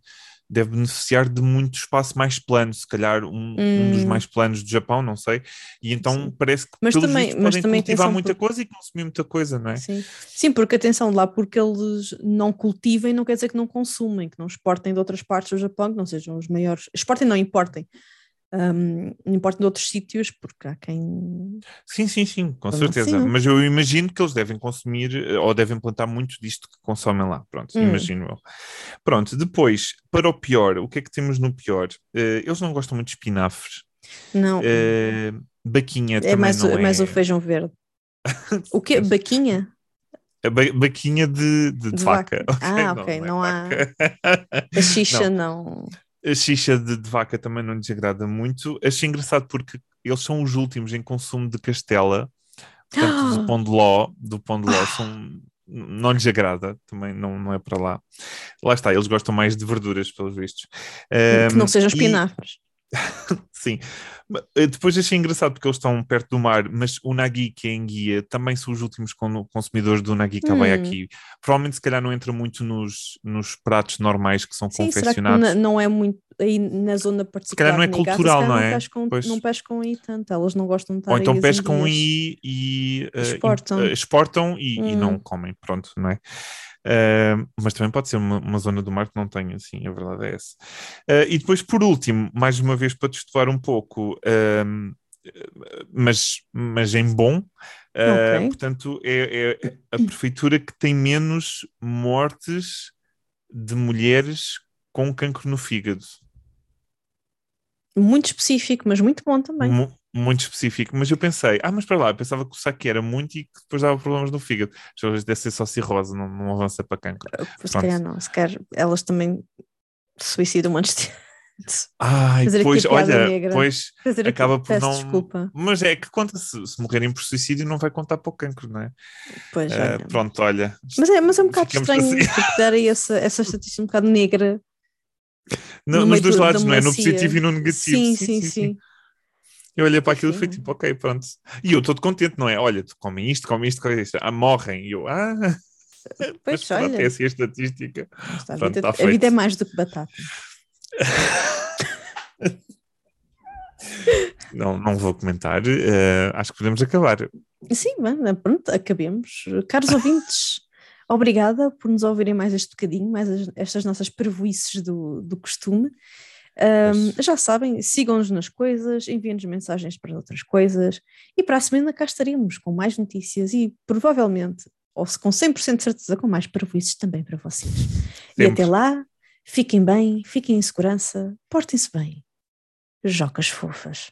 deve beneficiar de muito espaço mais plano, se calhar um, um dos Hum. mais planos do Japão, não sei, e então Sim. parece que Mas também- vistos mas podem também cultivar muita porque- coisa e consumir muita coisa, não é? Sim. Sim, porque atenção lá, porque eles não cultivem, não quer dizer que não consumem, que não exportem de outras partes do Japão, que não sejam os maiores. Exportem, não importem. Um, não importa de outros sítios, porque há quem. Sim, sim, sim, com Não, certeza. sim. Mas eu imagino que eles devem consumir eh, ou devem plantar muito disto que consomem lá. Pronto, Hum. imagino eu. Pronto, depois, para o pior, o que é que temos no pior? Eh, eles não gostam muito de espinafres. Não, Eh, baquinha é também mais, não o- é mais é. o feijão verde. O quê? Baquinha? Ba- baquinha de, de, De vaca. vaca. Ah, ok, ok, é não há-. A xixa não. A xixa de, de vaca também não lhes agrada muito. Achei engraçado porque eles são os últimos em consumo de castela. Portanto, do pão de ló, do pão de ló são, não lhes agrada, também não, não é para lá. Lá está, eles gostam mais de verduras, pelos vistos. Que não sejam espinafres. Sim. Eh, Depois achei engraçado porque eles estão perto do mar, mas o nagui que é em guia também são os últimos con- consumidores do nagui que vai Hum. aqui. Provavelmente se calhar não entra muito nos, nos pratos normais que são Sim, será que confeccionados. não é muito aí na zona particular calhar não é cultural, se calhar não é? pescam, Pois. não pescam aí tanto, elas não gostam de estar Ou então pescam e, e, eh, Exportam. eh, exportam e, e Hum. não comem, pronto, não é? Eh, mas também pode ser uma, uma zona do mar que não tenha, sim, a verdade é essa. Eh, e depois, por último, mais uma vez para testuar um pouco, ehm, mas, mas em bom, eh, Ok. portanto, é, é a prefeitura que tem menos mortes de mulheres com cancro no fígado. Muito específico, mas muito bom também. Mu- muito específico, mas eu pensei, ah, mas para lá, eu pensava que o saque era muito e que depois dava problemas no fígado. Às vezes deve ser só cirrose, não, não avança para cancro. Se Pronto. calhar não, se calhar elas também se suicidam antes de Ai, Fazer aqui pois, olha, negra. pois fazer aqui. acaba por Peço não. desculpa. Mas é que conta se, se morrerem por suicídio, não vai contar para o cancro, não é? Pois, Ah, olha. pronto, olha. Mas é, mas é um bocado estranho assim. dar aí essa, essa estatística um bocado negra. Não, no nos dois do- lados, não é? No positivo e no negativo. Sim, sim, sim. Eu olhei para aquilo e fui tipo, ok, pronto. E eu todo contente, não é? Olha, tu comem isto, comem isto, comem isto. Ah, morrem. E eu, ah, mas Pois, pronto, olha. é assim a estatística. Está, a, Pronto, vida, tá a vida é mais do que batata. Não, não vou comentar. eh, acho que podemos acabar. Sim, bem, pronto, acabemos. Caros ouvintes, obrigada por nos ouvirem mais este bocadinho, mais as- estas nossas prejuízos do, do costume. Ahm, já sabem, sigam-nos nas coisas, enviem-nos mensagens para outras coisas e para a semana cá estaremos com mais notícias e provavelmente, ou se com 100% de certeza, com mais prejuízos também para vocês. E Sempre. até lá, fiquem bem, fiquem em segurança, portem-se bem. Jocas fofas.